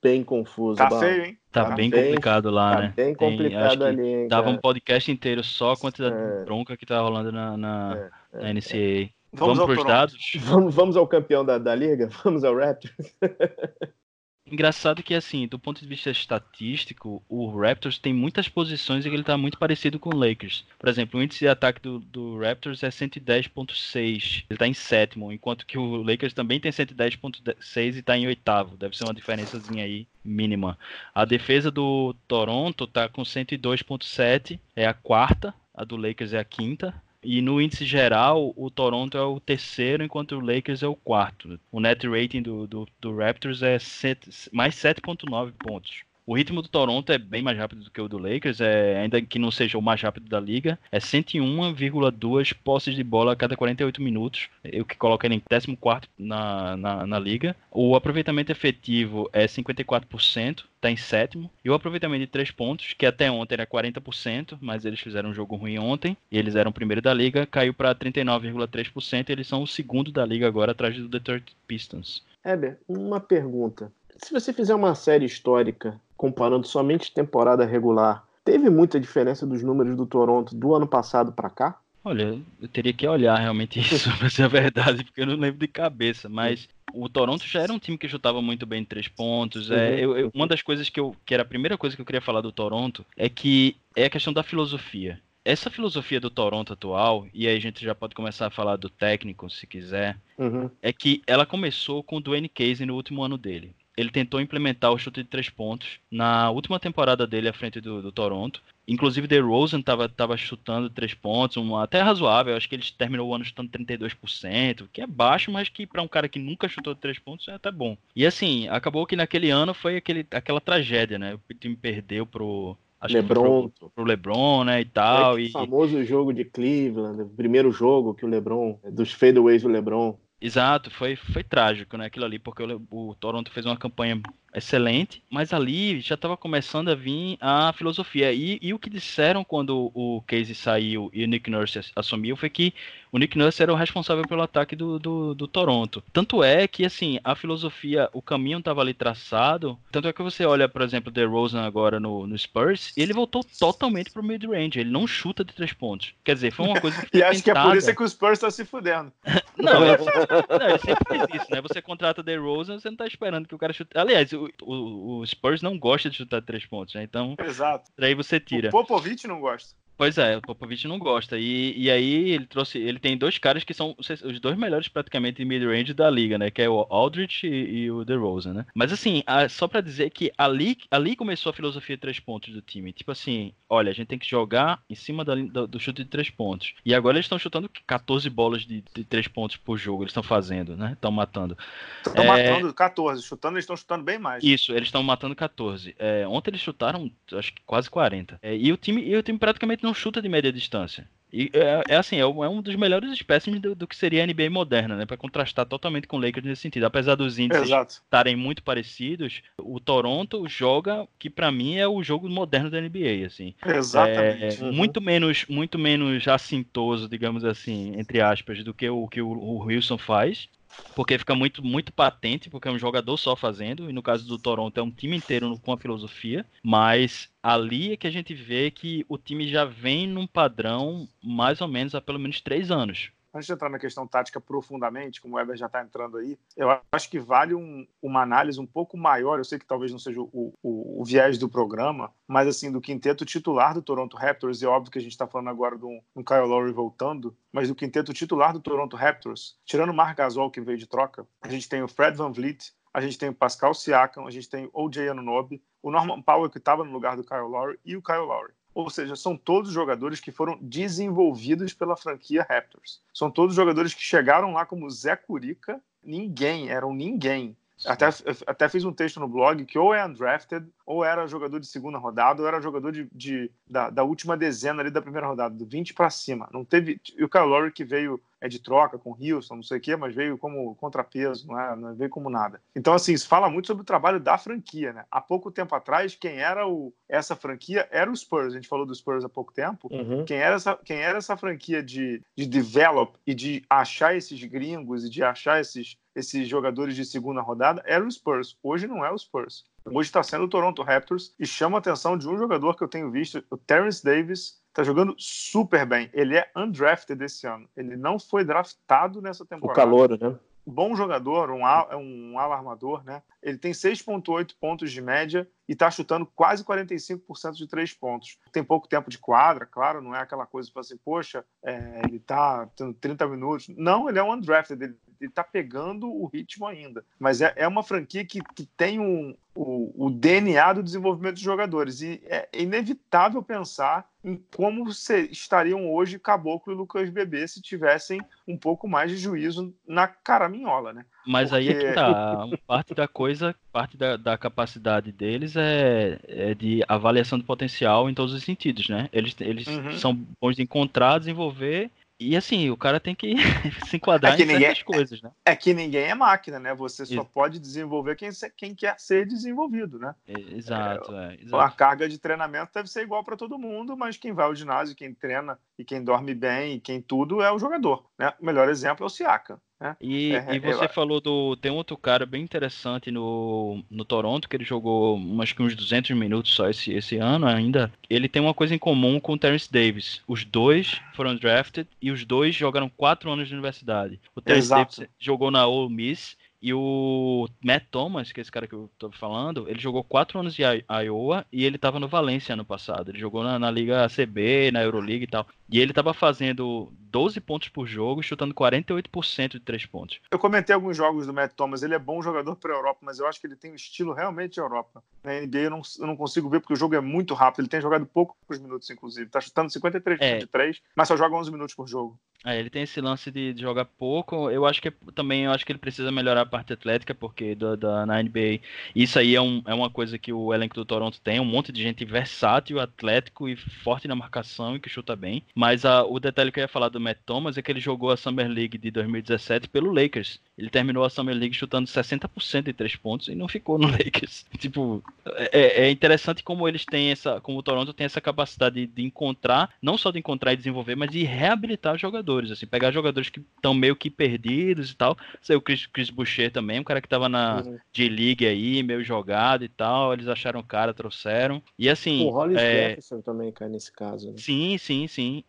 bem confuso. Tá feio, hein? Tá, tá bem, bem, complicado lá, tá né? bem complicado Tem, ali, hein, Dava um podcast inteiro só a quantidade é. de bronca que tá rolando na, na, é, na NCAA. É. Vamos, vamos para os dados? Vamos, vamos ao campeão da, da liga? Vamos ao Raptors? Engraçado que, assim, do ponto de vista estatístico, o Raptors tem muitas posições e ele está muito parecido com o Lakers. Por exemplo, o índice de ataque do, do Raptors é 110.6, ele está em sétimo, enquanto que o Lakers também tem 110.6 e está em oitavo. Deve ser uma diferençazinha aí mínima. A defesa do Toronto está com 102.7, é a quarta, a do Lakers é a quinta. E no índice geral, o Toronto é o terceiro, enquanto o Lakers é o quarto. O net rating do, do, do Raptors é set, mais 7,9 pontos. O ritmo do Toronto é bem mais rápido do que o do Lakers, é, ainda que não seja o mais rápido da liga. É 101,2 posses de bola a cada 48 minutos, o que coloca ele em 14 na, na, na liga. O aproveitamento efetivo é 54%, está em sétimo. E o aproveitamento de três pontos, que até ontem era 40%, mas eles fizeram um jogo ruim ontem, e eles eram o primeiro da liga, caiu para 39,3%. Eles são o segundo da liga agora, atrás do Detroit Pistons. Heber, uma pergunta. Se você fizer uma série histórica comparando somente temporada regular, teve muita diferença dos números do Toronto do ano passado para cá? Olha, eu teria que olhar realmente isso, pra ser a verdade, porque eu não lembro de cabeça, mas o Toronto já era um time que chutava muito bem em três pontos. É, uhum. eu, eu, uma das coisas que eu que era a primeira coisa que eu queria falar do Toronto é que é a questão da filosofia. Essa filosofia do Toronto atual, e aí a gente já pode começar a falar do técnico, se quiser, uhum. é que ela começou com o Dwayne Casey no último ano dele ele tentou implementar o chute de três pontos na última temporada dele à frente do, do Toronto. Inclusive, The Rosen estava tava chutando três pontos, um, até razoável. Acho que ele terminou o ano chutando 32%, que é baixo, mas que para um cara que nunca chutou três pontos é até bom. E assim, acabou que naquele ano foi aquele, aquela tragédia, né? O time perdeu pro, Acho LeBron. Pro, pro, LeBron, né, e tal. É e... famoso jogo de Cleveland, o primeiro jogo que o LeBron, dos fadeaways do LeBron. Exato, foi, foi trágico, né, aquilo ali, porque o, o Toronto fez uma campanha excelente, mas ali já estava começando a vir a filosofia. E, e, o que disseram quando o Casey saiu e o Nick Nurse assumiu foi que o Nick Nurse era o responsável pelo ataque do, do, do Toronto. Tanto é que, assim, a filosofia, o caminho estava ali traçado. Tanto é que você olha, por exemplo, o DeRozan agora no, no Spurs, e ele voltou totalmente pro mid-range. Ele não chuta de três pontos. Quer dizer, foi uma coisa que E acho que é por isso que o Spurs está se fudendo. não, ele sempre fez isso, né? Você contrata o DeRozan, você não tá esperando que o cara chute. Aliás, o, o, o, Spurs não gosta de chutar três pontos, né? Então, Exato. daí você tira. O Popovich não gosta. Pois é, o Popovich não gosta. E, e aí ele trouxe. Ele tem dois caras que são os dois melhores praticamente de mid-range da liga, né? Que é o Aldrich e, e o DeRozan, né? Mas assim, a, só para dizer que ali, ali começou a filosofia de três pontos do time. Tipo assim, olha, a gente tem que jogar em cima da, do, do chute de três pontos. E agora eles estão chutando 14 bolas de, de três pontos por jogo. Eles estão fazendo, né? Estão matando. Estão é... matando 14. Chutando, eles estão chutando bem mais. Isso, eles estão matando 14. É, ontem eles chutaram, acho que quase 40. É, e, o time, e o time praticamente não chuta de média distância. E é, é assim, é, é um dos melhores espécimes do, do, que seria a NBA moderna, né? Para contrastar totalmente com o Lakers nesse sentido. Apesar dos índices estarem muito parecidos, o Toronto joga que para mim é o jogo moderno da NBA, assim. Exatamente. É, uhum. Muito menos, muito menos assintoso, digamos assim, entre aspas, do que o que o, o Wilson faz porque fica muito, muito patente, porque é um jogador só fazendo, e no caso do Toronto é um time inteiro com a filosofia, mas ali é que a gente vê que o time já vem num padrão mais ou menos há pelo menos três anos antes de entrar na questão tática profundamente, como o Weber já está entrando aí, eu acho que vale um, uma análise um pouco maior. Eu sei que talvez não seja o, o, o, viés do programa, mas assim, do quinteto titular do Toronto Raptors, e é óbvio que a gente está falando agora do um Kyle Lowry voltando, mas do quinteto titular do Toronto Raptors, tirando o Marc Gasol, que veio de troca, a gente tem o Fred Van Vliet, a gente tem o Pascal Siakam, a gente tem o O.J. Anunoby, o Norman Powell, que estava no lugar do Kyle Lowry, e o Kyle Lowry. Ou seja, são todos jogadores que foram desenvolvidos pela franquia Raptors. São todos jogadores que chegaram lá como Zé Curica, ninguém, eram ninguém. Até, até fiz um texto no blog que ou é undrafted, ou era jogador de segunda rodada, ou era jogador de, de da, da, última dezena ali da primeira rodada, do 20 para cima. Não teve. E o Kyle Lowry que veio é de troca com o Houston, não sei o quê, mas veio como contrapeso, não, é, não veio como nada. Então, assim, isso fala muito sobre o trabalho da franquia, né? Há pouco tempo atrás, quem era o, essa franquia era o Spurs. A gente falou do Spurs há pouco tempo. Uhum. Quem, era essa, quem era essa franquia de, de develop e de achar esses gringos e de achar esses, esses jogadores de segunda rodada era o Spurs. Hoje não é o Spurs. Hoje está sendo o Toronto Raptors e chama a atenção de um jogador que eu tenho visto, o Terrence Davis, está jogando super bem. Ele é undrafted esse ano. Ele não foi draftado nessa temporada. O calor, né? Bom jogador, um, um alarmador, né? Ele tem 6,8 pontos de média e está chutando quase 45% de três pontos. Tem pouco tempo de quadra, claro, não é aquela coisa para assim, poxa, é, ele está tendo 30 minutos. Não, ele é um undrafted, ele ele tá pegando o ritmo ainda. Mas é, é uma franquia que, que tem um, o, o, DNA do desenvolvimento dos jogadores. E é inevitável pensar em como estariam hoje Caboclo e Lucas Bebê se tivessem um pouco mais de juízo na caraminhola, né? Mas Porque... aí é que tá. Parte da coisa, parte da, da capacidade deles é, é, de avaliação do potencial em todos os sentidos, né? Eles, eles uhum. são bons de encontrar, desenvolver e assim, o cara tem que se enquadrar é em ninguém, certas coisas, né? É que ninguém é máquina, né? Você só pode desenvolver quem, quem quer ser desenvolvido, né? Exato, é, é, exato. A carga de treinamento deve ser igual para todo mundo, mas quem vai ao ginásio, quem treina e quem dorme bem e quem tudo é o jogador, né? O melhor exemplo é o Siaka. E, é, e você falou do. Tem outro cara bem interessante no, no Toronto, que ele jogou acho que uns 200 minutos só esse, esse ano ainda. Ele tem uma coisa em comum com o Terence Davis. Os dois foram drafted e os dois jogaram quatro anos de universidade. O Terence Exato. Davis jogou na Ole Miss e o Matt Thomas, que é esse cara que eu tô falando, ele jogou quatro anos de Iowa e ele tava no Valência ano passado. Ele jogou na, na Liga ACB, na Euroliga e tal. E ele tava fazendo 12 pontos por jogo, chutando 48% de três pontos. Eu comentei alguns jogos do Matt Thomas, ele é bom jogador para a Europa, mas eu acho que ele tem um estilo realmente de Europa. Na NBA eu não, eu não consigo ver porque o jogo é muito rápido, ele tem jogado poucos minutos, inclusive. Tá chutando 53% é. de três, mas só joga 11 minutos por jogo. É, ele tem esse lance de, de, jogar pouco. Eu acho que também eu acho que ele precisa melhorar a parte atlética, porque do, da, na NBA isso aí é, um, é uma coisa que o elenco do Toronto tem, um monte de gente versátil, atlético e forte na marcação e que chuta bem. Mas a, o detalhe que eu ia falar do Matt Thomas é que ele jogou a Summer League de 2017 pelo Lakers. Ele terminou a Summer League chutando 60% de três pontos e não ficou no Lakers. tipo, é, é, interessante como eles têm essa, como o Toronto tem essa capacidade de, de encontrar, não só de encontrar e desenvolver, mas de reabilitar jogadores, assim, pegar jogadores que estão meio que perdidos e tal. Sei o Chris, Chris Boucher também, um cara que tava na uhum. D-League aí, meio jogado e tal. Eles acharam o cara, trouxeram. E assim. O Hollis é... Jefferson também cai nesse caso. Né? Sim, sim, sim.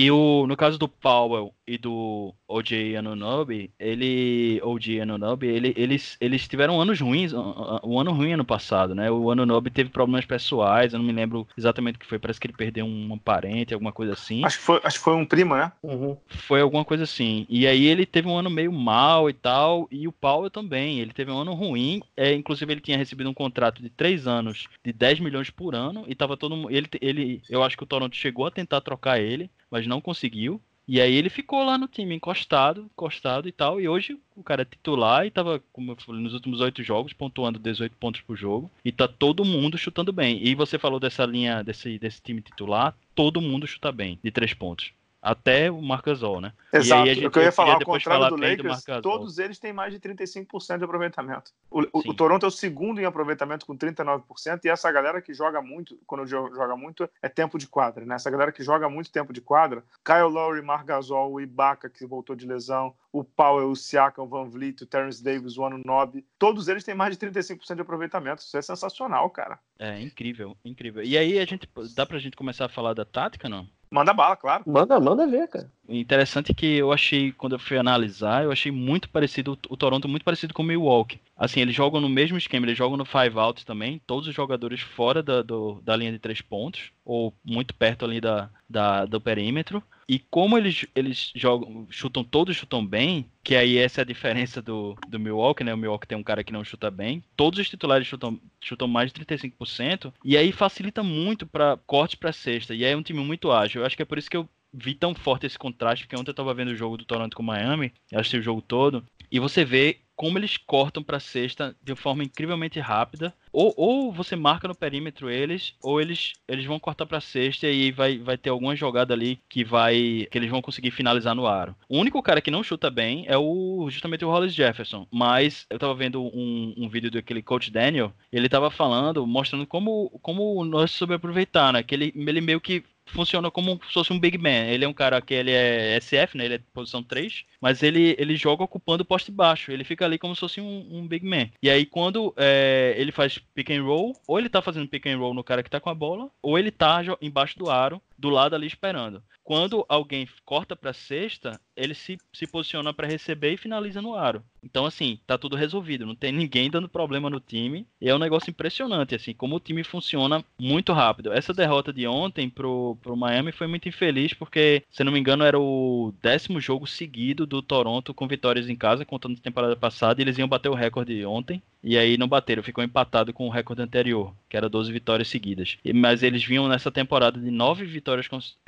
E o, no caso do Powell e do OJ Anunobi, ele, OJ Anunobi, ele, eles, eles tiveram anos ruins, um ano ruim ano passado, né? O Anunobi teve problemas pessoais, eu não me lembro exatamente o que foi, parece que ele perdeu um parente, alguma coisa assim. Acho que foi, acho que foi um primo, né? Uhum. Foi alguma coisa assim. E aí ele teve um ano meio mal e tal, e o Powell também, ele teve um ano ruim, é, inclusive ele tinha recebido um contrato de 3 anos de 10 milhões por ano, e tava todo ele, ele, eu acho que o Toronto chegou a tentar trocar ele, mas não conseguiu. E aí ele ficou lá no time, encostado, encostado e tal. E hoje o cara é titular e tava, como eu falei, nos últimos oito jogos, pontuando 18 pontos por jogo. E tá todo mundo chutando bem. E você falou dessa linha, desse, desse time titular, todo mundo chuta bem, de três pontos até o Marcasol, né? Exato. Gente, o que eu ia falar, ao contrário do Lakers, do todos eles têm mais de 35% de aproveitamento. O, o, Toronto é o segundo em aproveitamento com 39%, e essa galera que joga muito, quando joga muito, é tempo de quadra, né? Essa galera que joga muito tempo de quadra, Kyle Lowry, Margasol, o Ibaka, que voltou de lesão, o Powell, o Siakam, o Van Vliet, o Terence Davis, o Anunobi, todos eles têm mais de 35% de aproveitamento. Isso é sensacional, cara. É, incrível, incrível. E aí a gente, dá pra gente começar a falar da tática, não? Manda bala, claro. Manda, manda ver, cara. Interessante que eu achei, quando eu fui analisar, eu achei muito parecido, o Toronto muito parecido com o Milwaukee. Assim, eles jogam no mesmo esquema, eles jogam no five out também, todos os jogadores fora da, do, da linha de três pontos, ou muito perto ali da, da, do perímetro. E como eles, eles jogam, chutam, todos chutam bem, que aí essa é a diferença do, do Milwaukee, né? O Milwaukee tem um cara que não chuta bem. Todos os titulares chutam, chutam mais de 35%. E aí facilita muito para corte para cesta. E aí é um time muito ágil. Eu acho que é por isso que eu vi tão forte esse contraste, porque ontem eu tava vendo o jogo do Toronto com o Miami, eu achei o jogo todo, e você vê como eles cortam para cesta de forma incrivelmente rápida. Ou, ou você marca no perímetro eles, ou eles, eles vão cortar para cesta e vai, vai ter alguma jogada ali que vai que eles vão conseguir finalizar no aro. O único cara que não chuta bem é o justamente o Hollis Jefferson. Mas eu tava vendo um, um vídeo daquele coach Daniel, ele tava falando, mostrando como como nós sobre aproveitar, né? Que ele, ele meio que funciona como se fosse um big man. Ele é um cara que ele é SF, né? Ele é posição 3, mas ele, ele joga ocupando o poste baixo. Ele fica ali como se fosse um, um big man. E aí quando é, ele faz pick and roll, ou ele tá fazendo pick and roll no cara que tá com a bola, ou ele tá embaixo do aro do lado ali esperando. Quando alguém corta para sexta, ele se, se posiciona para receber e finaliza no aro. Então, assim, tá tudo resolvido. Não tem ninguém dando problema no time. E é um negócio impressionante, assim, como o time funciona muito rápido. Essa derrota de ontem pro, pro Miami foi muito infeliz, porque, se não me engano, era o décimo jogo seguido do Toronto com vitórias em casa, contando a temporada passada. E eles iam bater o recorde ontem. E aí não bateram, ficou empatado com o recorde anterior, que era 12 vitórias seguidas. Mas eles vinham nessa temporada de nove vitórias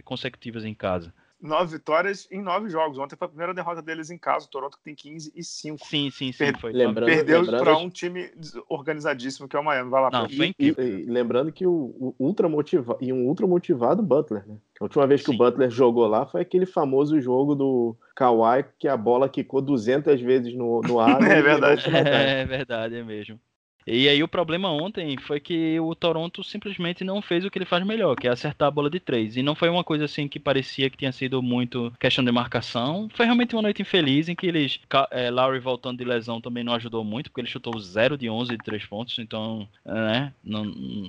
consecutivas em casa nove vitórias em nove jogos. Ontem foi a primeira derrota deles em casa. O Toronto tem 15 e 5. Sim, sim, sim. Per foi. Lembrando, Perdeu para um time organizadíssimo que é o Miami. Vai lá, Não, foi e, e, lembrando que o, o ultra motivado e um ultra motivado Butler, né? A última vez que sim. o Butler jogou lá foi aquele famoso jogo do Kawhi que a bola quicou 200 vezes no, no ar. é verdade. É verdade, é mesmo. E aí o problema ontem foi que o Toronto simplesmente não fez o que ele faz melhor, que é acertar a bola de três. E não foi uma coisa assim que parecia que tinha sido muito questão de marcação. Foi realmente uma noite infeliz em que eles. É, Lowry voltando de lesão também não ajudou muito, porque ele chutou 0 de 11 de 3 pontos, então, né, não,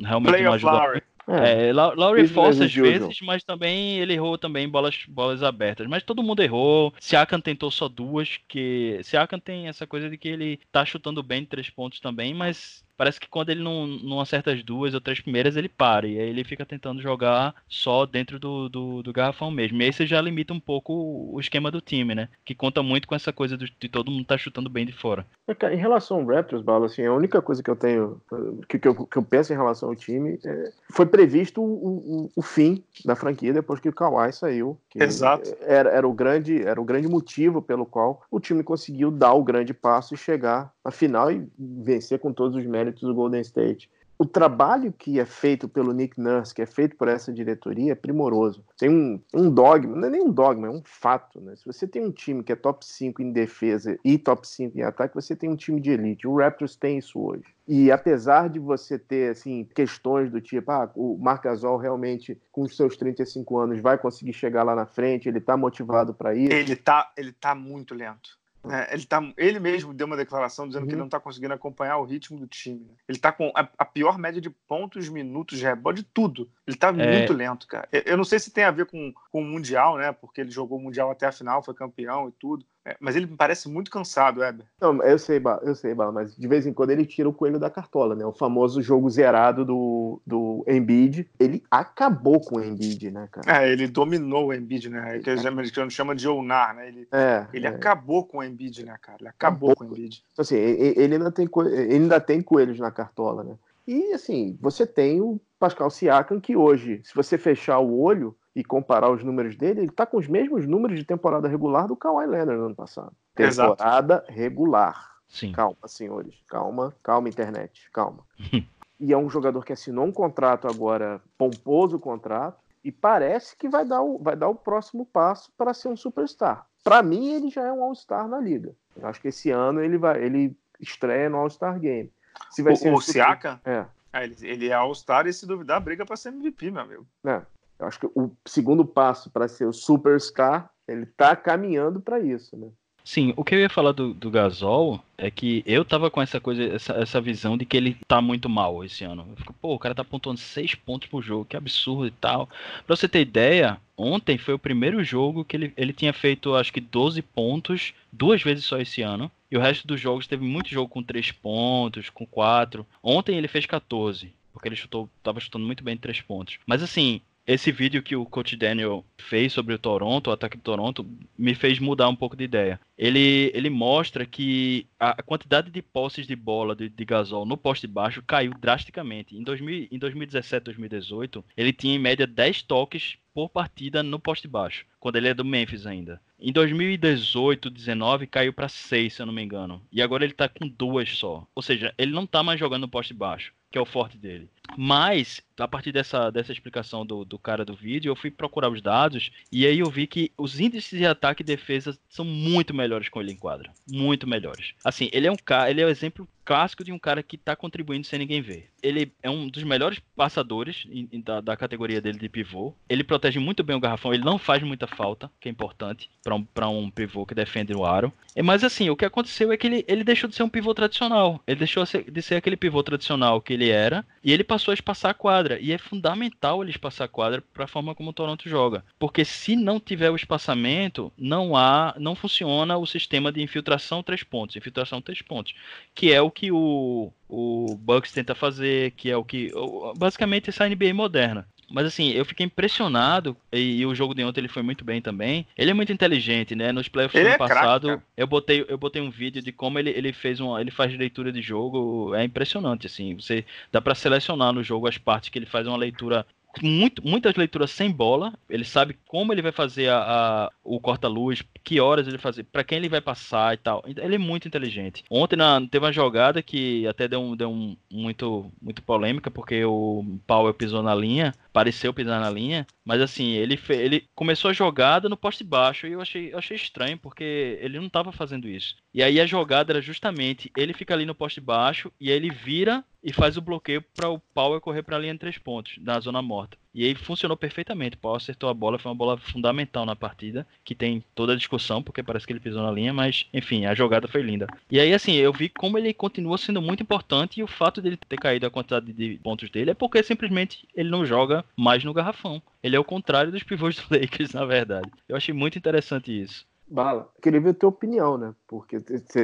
realmente Play não ajudou. Lowry. É, é força às vezes, mas também ele errou também bolas, bolas abertas. Mas todo mundo errou. Siakam tentou só duas, que Siakam tem essa coisa de que ele tá chutando bem de três pontos também, mas parece que quando ele não, não acerta as duas ou três primeiras, ele para. E aí ele fica tentando jogar só dentro do, do, do garrafão mesmo. E aí você já limita um pouco o esquema do time, né? Que conta muito com essa coisa de todo mundo tá chutando bem de fora. Em relação ao Raptors, Bala, assim, a única coisa que eu tenho, que, que, eu, que eu penso em relação ao time, é, foi previsto o, o, o, fim da franquia depois que o Kawhi saiu. Exato. Era, era, o grande, era o grande motivo pelo qual o time conseguiu dar o grande passo e chegar à final e vencer com todos os méritos do Golden State. O trabalho que é feito pelo Nick Nurse, que é feito por essa diretoria, é primoroso. Tem um, um dogma, não é nem um dogma, é um fato. Né? Se você tem um time que é top 5 em defesa e top 5 em ataque, você tem um time de elite. O Raptors tem isso hoje. E apesar de você ter assim questões do tipo, ah, o Marc Gasol realmente com os seus 35 anos vai conseguir chegar lá na frente, ele está motivado para isso. Ele está ele tá muito lento. É, ele, tá, ele mesmo deu uma declaração dizendo uhum. que ele não está conseguindo acompanhar o ritmo do time. Né? Ele está com a, a, pior média de pontos, minutos, rebote, de tudo. Ele está é... muito lento, cara. Eu, eu, não sei se tem a ver com, com o Mundial, né? Porque ele jogou o Mundial até a final, foi campeão e tudo. É, mas ele me parece muito cansado, Heber. Não, eu sei, eu sei, mas de vez em quando ele tira o coelho da cartola, né? O famoso jogo zerado do, do Embiid. Ele acabou com o Embiid, né, cara? É, ele dominou o Embiid, né? Que a gente chama de onar, né? Ele, é, ele é. acabou com o Embiid, né, cara? Ele acabou um com o Embiid. Então, assim, ele ainda, tem, ele ainda tem coelhos na cartola, né? E, assim, você tem o Pascal Siakam, que hoje, se você fechar o olho, e comparar os números dele, ele está com os mesmos números de temporada regular do Kawhi Leonard no ano passado. Temporada Exato. regular. Sim. Calma, senhores. Calma, calma, internet. Calma. e é um jogador que assinou um contrato agora, pomposo contrato, e parece que vai dar o, vai dar o próximo passo para ser um superstar. Para mim, ele já é um All-Star na liga. Eu acho que esse ano ele vai, ele estreia no All-Star Game. Se vai o, ser o Siaka? É. Ah, ele, ele é All-Star e se duvidar, briga para ser MVP, meu amigo. É. Eu acho que o segundo passo para ser o superstar, ele está caminhando para isso, né? Sim, o que eu ia falar do, do Gasol é que eu tava com essa coisa, essa, essa visão de que ele tá muito mal esse ano. Eu fico, pô, o cara tá pontuando seis pontos por jogo, que absurdo e tal. Pra você ter ideia, ontem foi o primeiro jogo que ele, ele tinha feito, acho que 12 pontos, duas vezes só esse ano. E o resto dos jogos teve muito jogo com três pontos, com quatro. Ontem ele fez 14, porque ele chutou, tava chutando muito bem três pontos. Mas assim, esse vídeo que o coach Daniel fez sobre o Toronto, o ataque do Toronto, me fez mudar um pouco de ideia. Ele, ele mostra que a quantidade de posses de bola de, de Gasol no poste baixo caiu drasticamente. Em, 2000, em 2017, 2018, ele tinha em média 10 toques por partida no poste baixo, quando ele é do Memphis ainda. Em 2018, 19 caiu para 6, se eu não me engano. E agora ele tá com duas só. Ou seja, ele não tá mais jogando no poste baixo, que é o forte dele. Mas, a partir dessa, dessa explicação do, do cara do vídeo, eu fui procurar os dados e aí eu vi que os índices de ataque e defesa são muito melhores com ele em quadra. Muito melhores. Assim, ele é um cara, ele é o um exemplo clássico de um cara que está contribuindo sem ninguém ver. Ele é um dos melhores passadores da, da, categoria dele de pivô. Ele protege muito bem o garrafão, ele não faz muita falta, que é importante para um, um pivô que defende o aro. Mas assim, o que aconteceu é que ele, ele deixou de ser um pivô tradicional. Ele deixou de ser aquele pivô tradicional que ele era E ele passou a espaçar a quadra. E é fundamental ele espaçar a quadra para a forma como o Toronto joga. Porque se não tiver o espaçamento, não há, não funciona o sistema de infiltração três pontos, infiltração três pontos, que é o que o, o Bucks tenta fazer, que é o que basicamente essa NBA moderna. Mas assim, eu fiquei impressionado, e, e, o jogo de ontem ele foi muito bem também. Ele é muito inteligente, né? Nos playoffs do ano é passado, eu botei eu botei um vídeo de como ele, ele fez uma, ele faz leitura de jogo, é impressionante assim. Você dá para selecionar no jogo as partes que ele faz uma leitura muito, muitas leituras sem bola. Ele sabe como ele vai fazer a, a o corta-luz, que horas ele vai fazer, para quem ele vai passar e tal. Então, ele é muito inteligente. Ontem na, teve uma jogada que até deu, um, deu um, muito, muito polêmica, porque o Powell pisou na linha, pareceu pisar na linha, mas assim, ele, ele começou a jogada no poste baixo e eu achei, eu achei estranho, porque ele não estava fazendo isso. E aí a jogada era justamente ele fica ali no poste baixo e aí ele vira e faz o bloqueio para o Power correr para a linha de três pontos, na zona morta. E aí funcionou perfeitamente. O Power acertou a bola, foi uma bola fundamental na partida, que tem toda a discussão, porque parece que ele pisou na linha, mas enfim, a jogada foi linda. E aí, assim, eu vi como ele continua sendo muito importante e o fato dele ter caído a quantidade de pontos dele é porque simplesmente ele não joga mais no garrafão. Ele é o contrário dos pivôs do Lakers, na verdade. Eu achei muito interessante isso. Bala, queria ver a tua opinião, né? Porque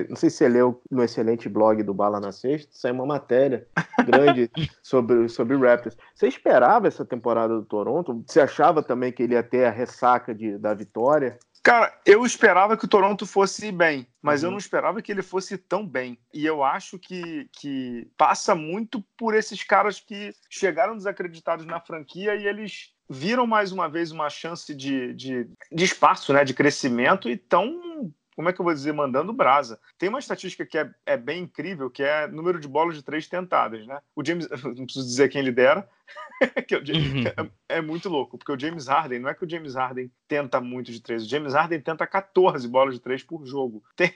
não sei se você leu no excelente blog do Bala na Sexta, saiu uma matéria grande sobre, sobre Raptors. Você esperava essa temporada do Toronto? Você achava também que ele ia ter a ressaca de, da vitória? Cara, eu esperava que o Toronto fosse bem, mas uhum. eu não esperava que ele fosse tão bem. E eu acho que, que passa muito por esses caras que chegaram desacreditados na franquia e eles viram mais uma vez uma chance de, de, de espaço, né, de crescimento e estão como é que eu vou dizer, mandando brasa. Tem uma estatística que é, é, bem incrível, que é número de bolas de três tentadas, né? O James, não preciso dizer quem ele dera, que é, James, uhum. é, é, muito louco, porque o James Harden, não é que o James Harden tenta muito de três, o James Harden tenta 14 bolas de três por jogo. Tem,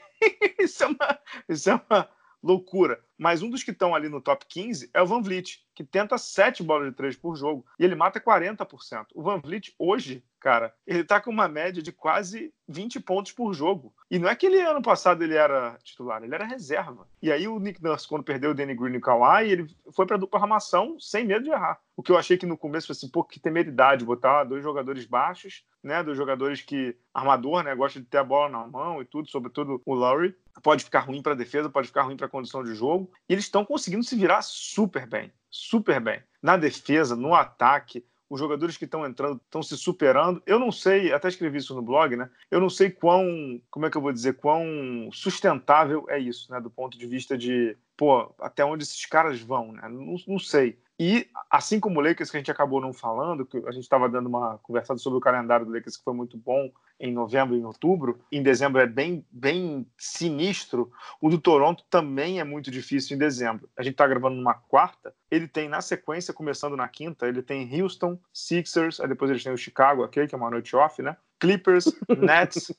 isso é uma, isso é uma loucura. Mas um dos que estão ali no top 15 é o Van Vliet, que tenta 7 bolas de 3 por jogo e ele mata 40%. O Van Vliet hoje, cara, ele tá com uma média de quase 20 pontos por jogo. E não é que ele ano passado ele era titular, ele era reserva. E aí o Nick Nurse, quando perdeu o Danny Green e o Kawhi, ele foi para dupla armação sem medo de errar. O que eu achei que no começo foi assim, pô, que temeridade botar dois jogadores baixos, né, dois jogadores que armador, né, gosta de ter a bola na mão e tudo, sobretudo o Lowry. Pode ficar ruim para defesa, pode ficar ruim para condição de jogo. E eles estão conseguindo se virar super bem, super bem. Na defesa, no ataque, os jogadores que estão entrando estão se superando. Eu não sei, até escrevi isso no blog, né? Eu não sei quão, como é que eu vou dizer, quão sustentável é isso, né? Do ponto de vista de, pô, até onde esses caras vão, né? Não, não sei. E assim como o Lakers, que a gente acabou não falando, que a gente estava dando uma conversada sobre o calendário do Lakers, que foi muito bom em novembro e em outubro, em dezembro é bem, bem sinistro. O do Toronto também é muito difícil em dezembro. A gente está gravando numa quarta, ele tem na sequência, começando na quinta, ele tem Houston, Sixers, aí depois eles têm o Chicago, aqui, que é uma noite off, né? Clippers, Nets,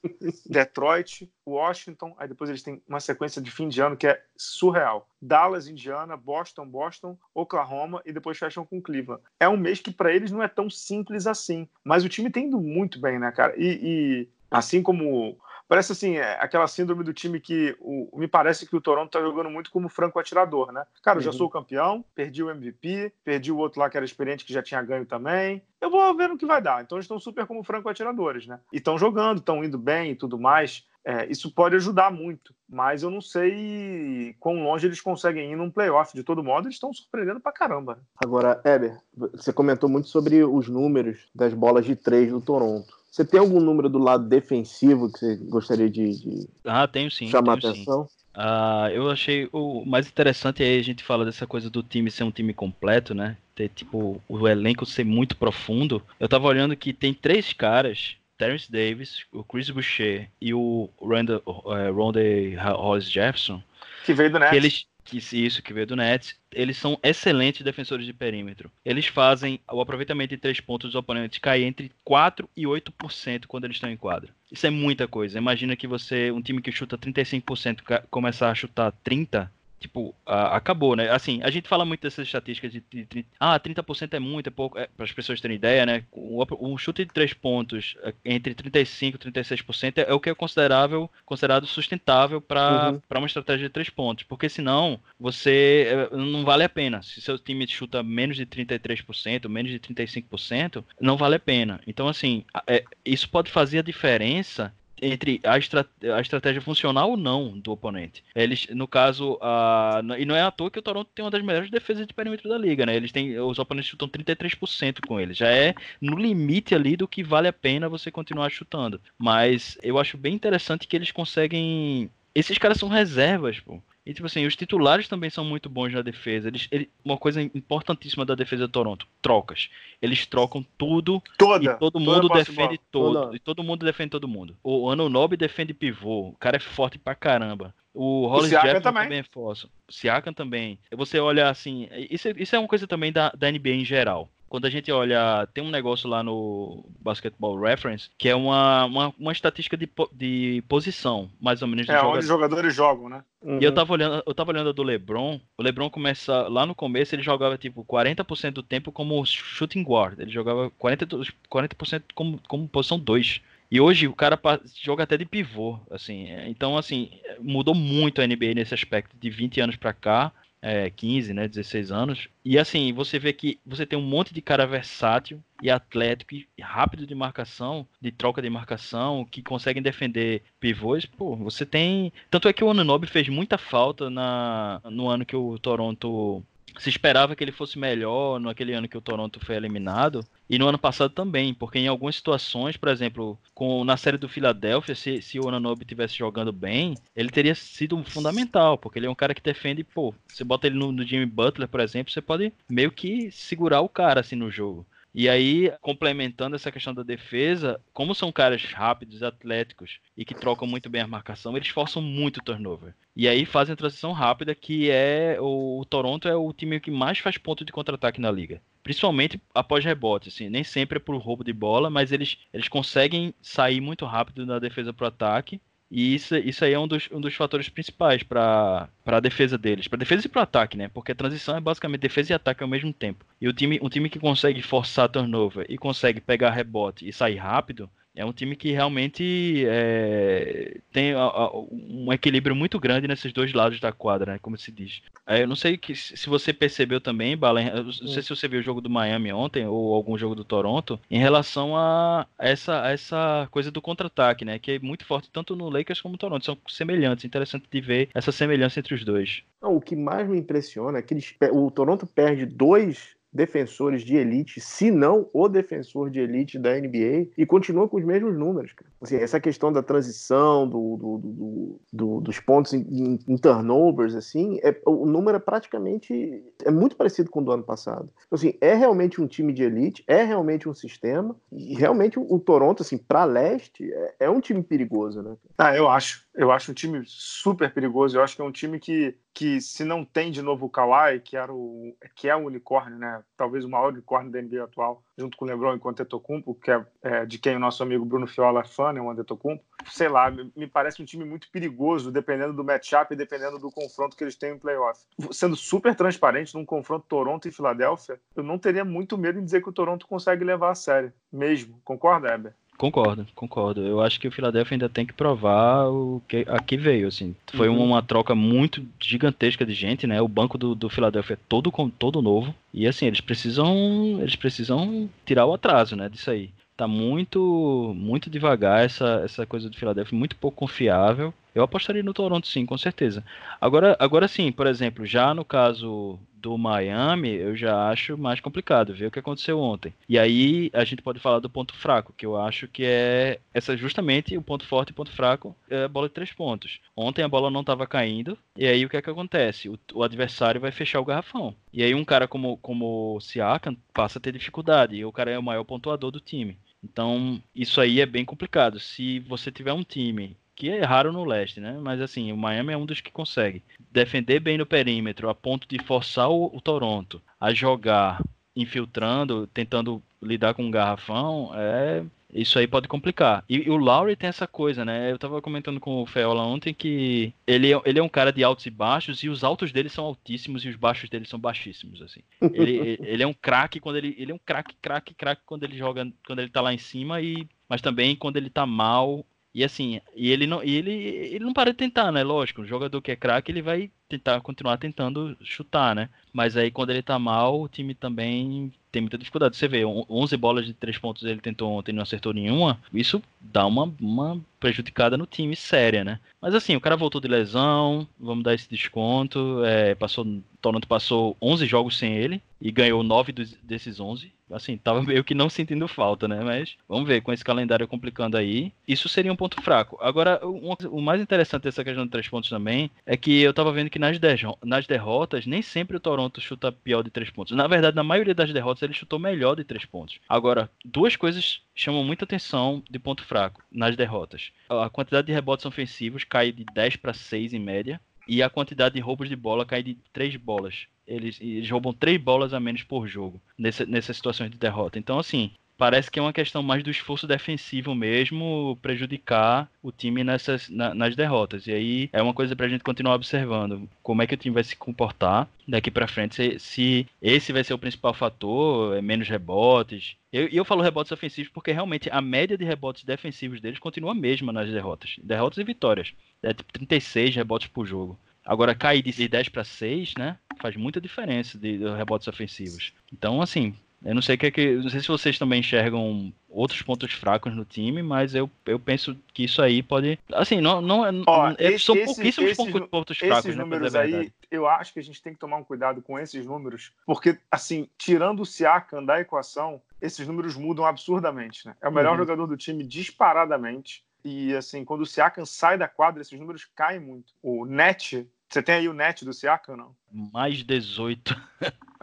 Detroit, Washington. Aí depois eles têm uma sequência de fim de ano que é surreal. Dallas, Indiana, Boston, Boston, Oklahoma e depois fecham com Cleveland. É um mês que para eles não é tão simples assim. Mas o time tem indo muito bem, né, cara? E, e assim como Parece assim, é aquela síndrome do time que o, me parece que o Toronto tá jogando muito como franco atirador, né? Cara, eu já uhum. sou campeão, perdi o MVP, perdi o outro lá que era experiente que já tinha ganho também. Eu vou ver no que vai dar. Então eles estão super como franco atiradores, né? E estão jogando, estão indo bem e tudo mais. É, isso pode ajudar muito, mas eu não sei quão longe eles conseguem ir num playoff. De todo modo, eles estão surpreendendo pra caramba. Agora, Eber, você comentou muito sobre os números das bolas de três do Toronto. Você tem algum número do lado defensivo que você gostaria de, de ah, tenho sim, chamar tenho atenção? Sim. Uh, eu achei o mais interessante aí a gente fala dessa coisa do time ser um time completo, né? Ter tipo o elenco ser muito profundo. Eu tava olhando que tem três caras, Terence Davis, o Chris Boucher e o Randall, uh, Hollis Jefferson, que veio do Nets. Que eles, que isso que veio do Nets, eles são excelentes defensores de perímetro. Eles fazem o aproveitamento de três pontos dos oponentes cair entre 4 e 8% quando eles estão em quadra. Isso é muita coisa. Imagina que você, um time que chuta 35%, começar a chutar 30%, tipo, a, acabou, né? Assim, a gente fala muito dessas estatísticas de, de, de ah, 30% é muito, é pouco, é, para as pessoas terem ideia, né? Um, chute de três pontos é, entre 35 e 36% é, é o que é considerável, considerado sustentável para uhum. uma estratégia de três pontos, porque senão você é, não vale a pena. Se seu time chuta menos de 33%, menos de 35%, não vale a pena. Então, assim, é, isso pode fazer a diferença entre a, estra a, estratégia funcional ou não do oponente. Eles, no caso, a, e não é à toa que o Toronto tem uma das melhores defesas de perímetro da liga, né? Eles têm, os oponentes chutam 33% com ele. Já é no limite ali do que vale a pena você continuar chutando. Mas eu acho bem interessante que eles conseguem esses caras são reservas, pô. E, tipo assim, os titulares também são muito bons na defesa. Eles, ele, uma coisa importantíssima da defesa do Toronto, trocas. Eles trocam tudo Toda, e todo mundo defende todo. Toda. E todo mundo defende todo mundo. O Anunobi defende pivô. O cara é forte pra caramba. O Hollis Jackson também. também é forte. O Siakam também. Você olha assim, isso, isso é uma coisa também da, da NBA em geral quando a gente olha, tem um negócio lá no Basketball Reference, que é uma, uma, uma estatística de, de posição, mais ou menos. É, onde os jogadores jogam, né? Uhum. E eu tava olhando, eu tava olhando a do LeBron. O LeBron começa lá no começo, ele jogava tipo 40% do tempo como shooting guard. Ele jogava 40%, 40 como, como posição 2. E hoje o cara joga até de pivô, assim. Então, assim, mudou muito a NBA nesse aspecto de 20 anos para cá é, 15, né, 16 anos. E assim, você vê que você tem um monte de cara versátil e atlético e rápido de marcação, de troca de marcação, que conseguem defender pivôs. Pô, você tem. Tanto é que o Anunobi fez muita falta na, no ano que o Toronto se esperava que ele fosse melhor naquele ano que o Toronto foi eliminado e no ano passado também, porque em algumas situações, por exemplo, com na série do Philadelphia, se, se o Ananobi tivesse jogando bem, ele teria sido fundamental, porque ele é um cara que defende, pô, você bota ele no, no Jimmy Butler, por exemplo, você pode meio que segurar o cara assim no jogo. E aí, complementando essa questão da defesa, como são caras rápidos, atléticos e que trocam muito bem a marcação, eles forçam muito o turnover. E aí fazem a transição rápida, que é o, o Toronto é o time que mais faz ponto de contra-ataque na liga. Principalmente após rebote, assim, nem sempre é por roubo de bola, mas eles, eles conseguem sair muito rápido da defesa para o ataque e isso, isso aí é um dos, um dos fatores principais para a defesa deles. Para defesa e para ataque, né? Porque a transição é basicamente defesa e ataque ao mesmo tempo. E o time, um time que consegue forçar turnover e consegue pegar rebote e sair rápido, é um time que realmente é, tem a, a, um equilíbrio muito grande nesses dois lados da quadra, né, como se diz. É, eu não sei que, se você percebeu também, Bala, não sei se você viu o jogo do Miami ontem ou algum jogo do Toronto, em relação a essa, a essa coisa do contra-ataque, né, que é muito forte tanto no Lakers como no Toronto. São semelhantes, interessante de ver essa semelhança entre os dois. Não, o que mais me impressiona é que eles, o Toronto perde dois defensores de elite, se não o defensor de elite da NBA, e continua com os mesmos números. Assim, essa questão da transição, do, do, do, do dos pontos em, em, turnovers, assim, é, o número é praticamente é muito parecido com o do ano passado. Então, assim, é realmente um time de elite, é realmente um sistema, e realmente o, o Toronto, assim, para leste, é, é um time perigoso, né? Ah, eu acho. Eu acho um time super perigoso. Eu acho que é um time que, que se não tem de novo o Kawhi, que, era o, que é o unicórnio, né? Talvez o maior unicórnio da NBA atual, junto com o LeBron e com o Antetokounmpo, que é, é, de quem o nosso amigo Bruno Fiola é fã, né? O Antetokounmpo. Sei lá, me parece um time muito perigoso, dependendo do matchup e dependendo do confronto que eles têm em playoff. Sendo super transparente num confronto Toronto e Filadélfia, eu não teria muito medo em dizer que o Toronto consegue levar a sério, mesmo. Concorda, Heber? Concordo, concordo. Eu acho que o Philadelphia ainda tem que provar o que aqui veio, assim. Foi uhum. uma troca muito gigantesca de gente, né? O banco do, do Philadelphia é todo todo novo e assim eles precisam eles precisam tirar o atraso, né? Disso aí. Tá muito muito devagar essa essa coisa do Philadelphia, muito pouco confiável. Eu apostaria no Toronto, sim, com certeza. Agora, agora sim, por exemplo, já no caso do Miami, eu já acho mais complicado ver o que aconteceu ontem. E aí a gente pode falar do ponto fraco, que eu acho que é essa justamente o ponto forte e ponto fraco é a bola de três pontos. Ontem a bola não estava caindo, e aí o que é que acontece? O, o, adversário vai fechar o garrafão. E aí um cara como, como o Siakam passa a ter dificuldade, e o cara é o maior pontuador do time. Então, isso aí é bem complicado. Se você tiver um time que é raro no leste, né? Mas assim, o Miami é um dos que consegue defender bem no perímetro, a ponto de forçar o, o Toronto a jogar infiltrando, tentando lidar com um garrafão, é Isso aí pode complicar. E, e o Lowry tem essa coisa, né? Eu tava comentando com o Feola ontem que ele, é, ele é um cara de altos e baixos, e os altos dele são altíssimos e os baixos dele são baixíssimos, assim. Ele, ele é um craque quando ele. Ele é um craque, craque, craque quando ele joga. Quando ele tá lá em cima, e mas também quando ele tá mal. E assim, e ele não, e ele, ele não para de tentar, né? Lógico, o jogador que é craque, ele vai tentar continuar tentando chutar, né? Mas aí quando ele tá mal, o time também tem muita dificuldade. Você vê, 11 bolas de 3 pontos ele tentou ontem e não acertou nenhuma. Isso dá uma, uma prejudicada no time séria, né? Mas assim, o cara voltou de lesão, vamos dar esse desconto. É, passou, Toronto passou 11 jogos sem ele e ganhou 9 dos, desses 11 assim, tava meio que não sentindo falta, né? Mas vamos ver, com esse calendário complicando aí, isso seria um ponto fraco. Agora, um, o mais interessante dessa questão de três pontos também é que eu tava vendo que nas, nas derrotas, nem sempre o Toronto chuta pior de três pontos. Na verdade, na maioria das derrotas, ele chutou melhor de três pontos. Agora, duas coisas chamam muita atenção de ponto fraco nas derrotas. A quantidade de rebotes ofensivos cai de 10 para 6 em média. E a quantidade de roubos de bola cai de 3 bolas eles, eles roubam três bolas a menos por jogo nessa, nessas situações de derrota. Então, assim, parece que é uma questão mais do esforço defensivo mesmo, prejudicar o time nessas, na, nas derrotas. E aí é uma coisa pra gente continuar observando como é que o time vai se comportar daqui para frente, se, se, esse vai ser o principal fator, é menos rebotes. E eu, eu, falo rebotes ofensivos porque realmente a média de rebotes defensivos deles continua a mesma nas derrotas. Derrotas e vitórias. É tipo 36 rebotes por jogo. Agora, cair de 10 para 6, né? Faz muita diferença de, de, rebotes ofensivos. Então, assim, eu não sei que, é que não sei se vocês também enxergam outros pontos fracos no time, mas eu, eu penso que isso aí pode. Assim, não, não Ó, é, esse, são pouquíssimos esses, pontos fracos. Esses né, números aí, eu acho que a gente tem que tomar um cuidado com esses números, porque, assim, tirando o Siakam da equação, esses números mudam absurdamente, né? É o melhor uhum. jogador do time disparadamente. E assim, quando o Siakam sai da quadra, esses números caem muito. O net você tem aí o net do Siaka ou não? Mais 18.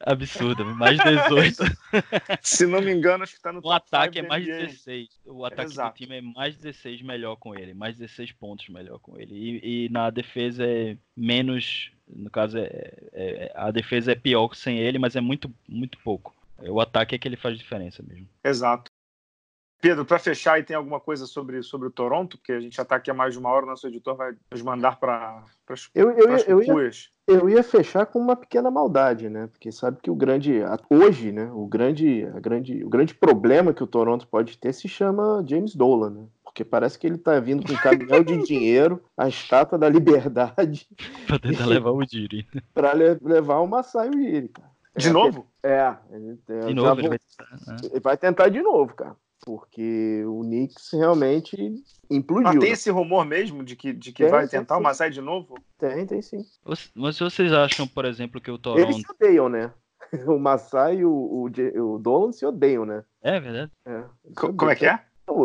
Absurdo, mais 18. Se não me engano, acho que tá no O ataque é mais NBA. 16. O ataque Exato. do time é mais 16 melhor com ele. Mais 16 pontos melhor com ele. E, e na defesa é menos. No caso, é, é, é, a defesa é pior sem ele, mas é muito, muito pouco. O ataque é que ele faz diferença mesmo. Exato. Pedro, para fechar, e tem alguma coisa sobre, sobre o Toronto? Porque a gente já está aqui há mais de uma hora, nosso editor vai nos mandar para as eu, eu, eu, ia, eu ia fechar com uma pequena maldade, né? Porque sabe que o grande. Hoje, né? O grande, a grande, o grande problema que o Toronto pode ter se chama James Dolan, né? Porque parece que ele está vindo com um caminhão de dinheiro, a estátua da liberdade. para tentar levar o Diri. para levar o Masai Ujiri, cara. De é, novo? É. Ele, de novo, ele vai, tentar, né? ele vai tentar de novo, cara porque o Knicks realmente implodiu. Mas tem né? esse rumor mesmo de que, de que tem, vai tentar o Masai de novo? Tem, tem sim. Mas vocês acham, por exemplo, que o Toronto... Eles se odeiam, né? O Masai e o, o, o Dolan se odeiam, né? É verdade. É, Como é que é?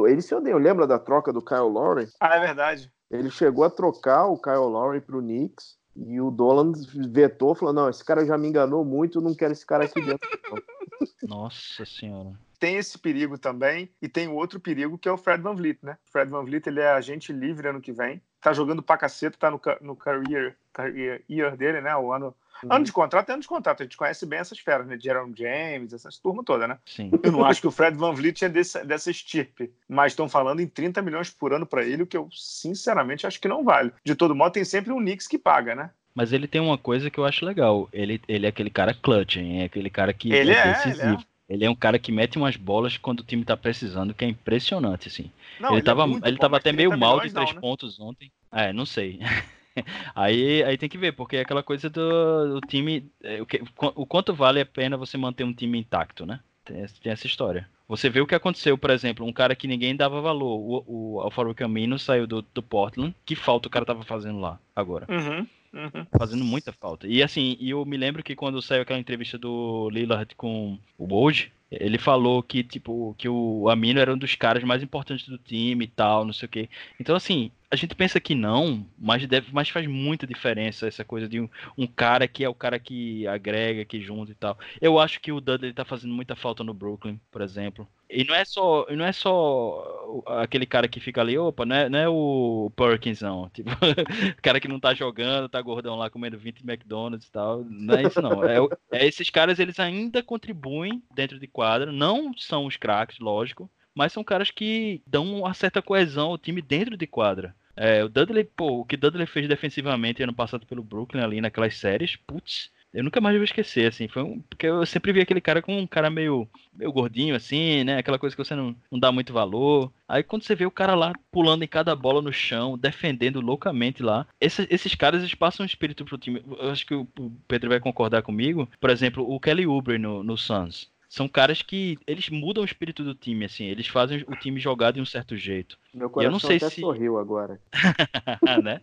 Eles se odeiam. Lembra da troca do Kyle Lowry? Ah, é verdade. Ele chegou a trocar o Kyle Lowry pro Knicks e o Dolan vetou, falou, não, esse cara já me enganou muito, não quero esse cara aqui dentro. Nossa senhora tem esse perigo também e tem outro perigo que é o Fred Van Vliet, né? O Fred Van Vliet ele é agente livre ano que vem, tá jogando pra caceta, tá no, no career, career year dele, né? O ano Uhum. Ano de contrato é ano de contrato. A gente conhece bem essas feras, né? Jerome James, essas turmas toda, né? Sim. Eu não acho que o Fred Van Vliet é desse, dessa estirpe, mas estão falando em 30 milhões por ano para ele, o que eu sinceramente acho que não vale. De todo modo, tem sempre um Knicks que paga, né? Mas ele tem uma coisa que eu acho legal. Ele, ele é aquele cara clutch, hein? é aquele cara que ele é, é decisivo. Ele é. Ele é um cara que mete umas bolas quando o time tá precisando, que é impressionante, assim. Não, ele, ele, tava, é ele tava até meio mal de três não, né? pontos ontem. É, não sei. aí, aí tem que ver, porque é aquela coisa do, do time. É, o, que, o quanto vale a pena você manter um time intacto, né? Tem, tem, essa história. Você vê o que aconteceu, por exemplo, um cara que ninguém dava valor, o, o Alfaro Camino saiu do, do Portland, que falta o cara tava fazendo lá agora? Uhum. Uhum. Fazendo muita falta. E assim, eu me lembro que quando saiu aquela entrevista do Lillard com o Woj, ele falou que, tipo, que o Amino era um dos caras mais importantes do time e tal, não sei o quê. Então, assim, a gente pensa que não, mas, deve, mas faz muita diferença essa coisa de um, um, cara que é o cara que agrega, que junta e tal. Eu acho que o Dudley tá fazendo muita falta no Brooklyn, por exemplo. E não é só, não é só aquele cara que fica ali, opa, não é, não é o Perkins, não. Tipo, o cara que não tá jogando, tá gordão lá comendo 20 McDonald's e tal. Não é isso, não. É, é esses caras, eles ainda contribuem dentro de quadra, não são os craques, lógico, mas são caras que dão uma certa coesão ao time dentro de quadra. É, o Dudley, pô, o que Dudley fez defensivamente ano passado pelo Brooklyn ali naquelas séries, putz, eu nunca mais vou esquecer, assim, foi um, porque eu sempre vi aquele cara com um cara meio, meio gordinho, assim, né, aquela coisa que você não, não dá muito valor. Aí quando você vê o cara lá pulando em cada bola no chão, defendendo loucamente lá, esses, esses caras eles passam um espírito pro time. Eu acho que o Pedro vai concordar comigo. Por exemplo, o Kelly Oubre no, no Suns são caras que eles mudam o espírito do time, assim, eles fazem o time jogar de um certo jeito. Meu coração eu não sei até se... sorriu agora. né?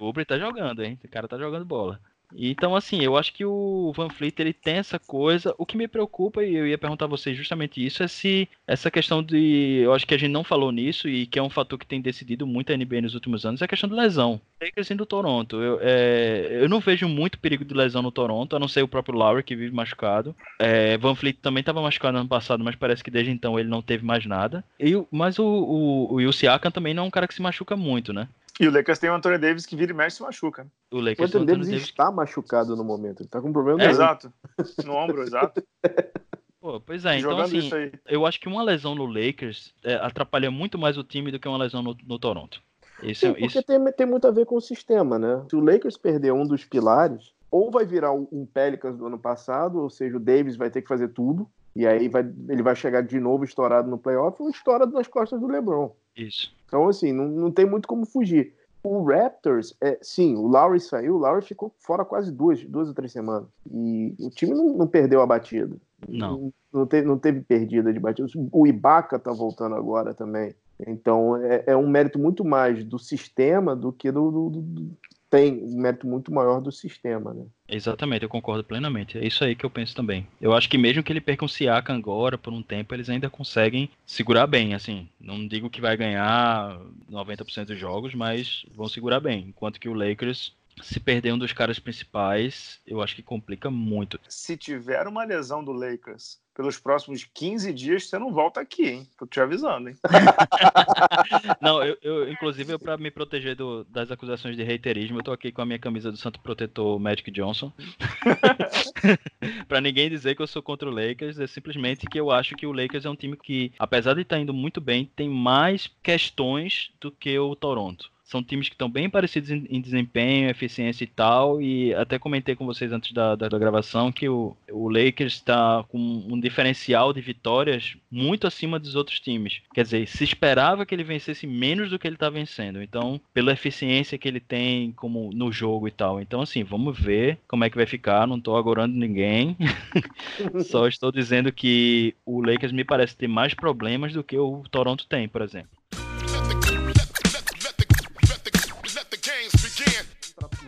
O Uber tá jogando, hein? O cara tá jogando bola. Então, assim, eu acho que o Van Fleet ele tem essa coisa. O que me preocupa, e eu ia perguntar a vocês justamente isso, é se essa questão de. Eu acho que a gente não falou nisso, e que é um fator que tem decidido muito a NBA nos últimos anos, é a questão de lesão. Lakers do Toronto. Eu, é, eu não vejo muito perigo de lesão no Toronto, a não ser o próprio Lowry, que vive machucado. É, Van Fleet também estava machucado ano passado, mas parece que desde então ele não teve mais nada. E, mas o, o, o Siakam também não é um cara que se machuca muito, né? E o Lakers tem o Anthony Davis que vira e mexe se machuca. O Lakers o Anthony Davis, Davis está machucado no momento. Ele tá com um problema. É, exato. No ombro, exato. Pô, pois é, então Jogando assim, eu acho que uma lesão no Lakers é, atrapalha muito mais o time do que uma lesão no, no Toronto. Isso, Sim, porque isso... Tem, tem muito a ver com o sistema, né? Se o Lakers perder um dos pilares, ou vai virar um Pelicans do ano passado, ou seja, o Davis vai ter que fazer tudo, e aí vai, ele vai chegar de novo estourado no playoff ou estourado nas costas do LeBron. Isso. Então, assim, não, não tem muito como fugir. O Raptors, é, sim, o Lowry saiu, o Lowry ficou fora quase duas, duas ou três semanas. E o time não, não perdeu a batida. Não. Não, não, teve, não teve perdida de batida. O Ibaka tá voltando agora também. Então é, é um mérito muito mais do sistema do que do, do, do, tem um mérito muito maior do sistema, né? Exatamente, eu concordo plenamente. É isso aí que eu penso também. Eu acho que mesmo que ele perca um Siakam agora por um tempo, eles ainda conseguem segurar bem, assim. Não digo que vai ganhar 90% dos jogos, mas vão segurar bem. Enquanto que o Lakers se perder um dos caras principais, eu acho que complica muito. Se tiver uma lesão do Lakers pelos próximos 15 dias, você não volta aqui, hein? Tô te avisando, hein? não, eu, eu inclusive, para me proteger do, das acusações de reiterismo, eu tô aqui com a minha camisa do Santo Protetor Magic Johnson. para ninguém dizer que eu sou contra o Lakers, é simplesmente que eu acho que o Lakers é um time que, apesar de estar tá indo muito bem, tem mais questões do que o Toronto são times que estão bem parecidos em, em, desempenho, eficiência e tal. E até comentei com vocês antes da, da, da gravação que o, o Lakers está com um diferencial de vitórias muito acima dos outros times. Quer dizer, se esperava que ele vencesse menos do que ele está vencendo. Então, pela eficiência que ele tem como no jogo e tal. Então, assim, vamos ver como é que vai ficar. Não estou agorando ninguém. Só estou dizendo que o Lakers me parece ter mais problemas do que o Toronto tem, por exemplo.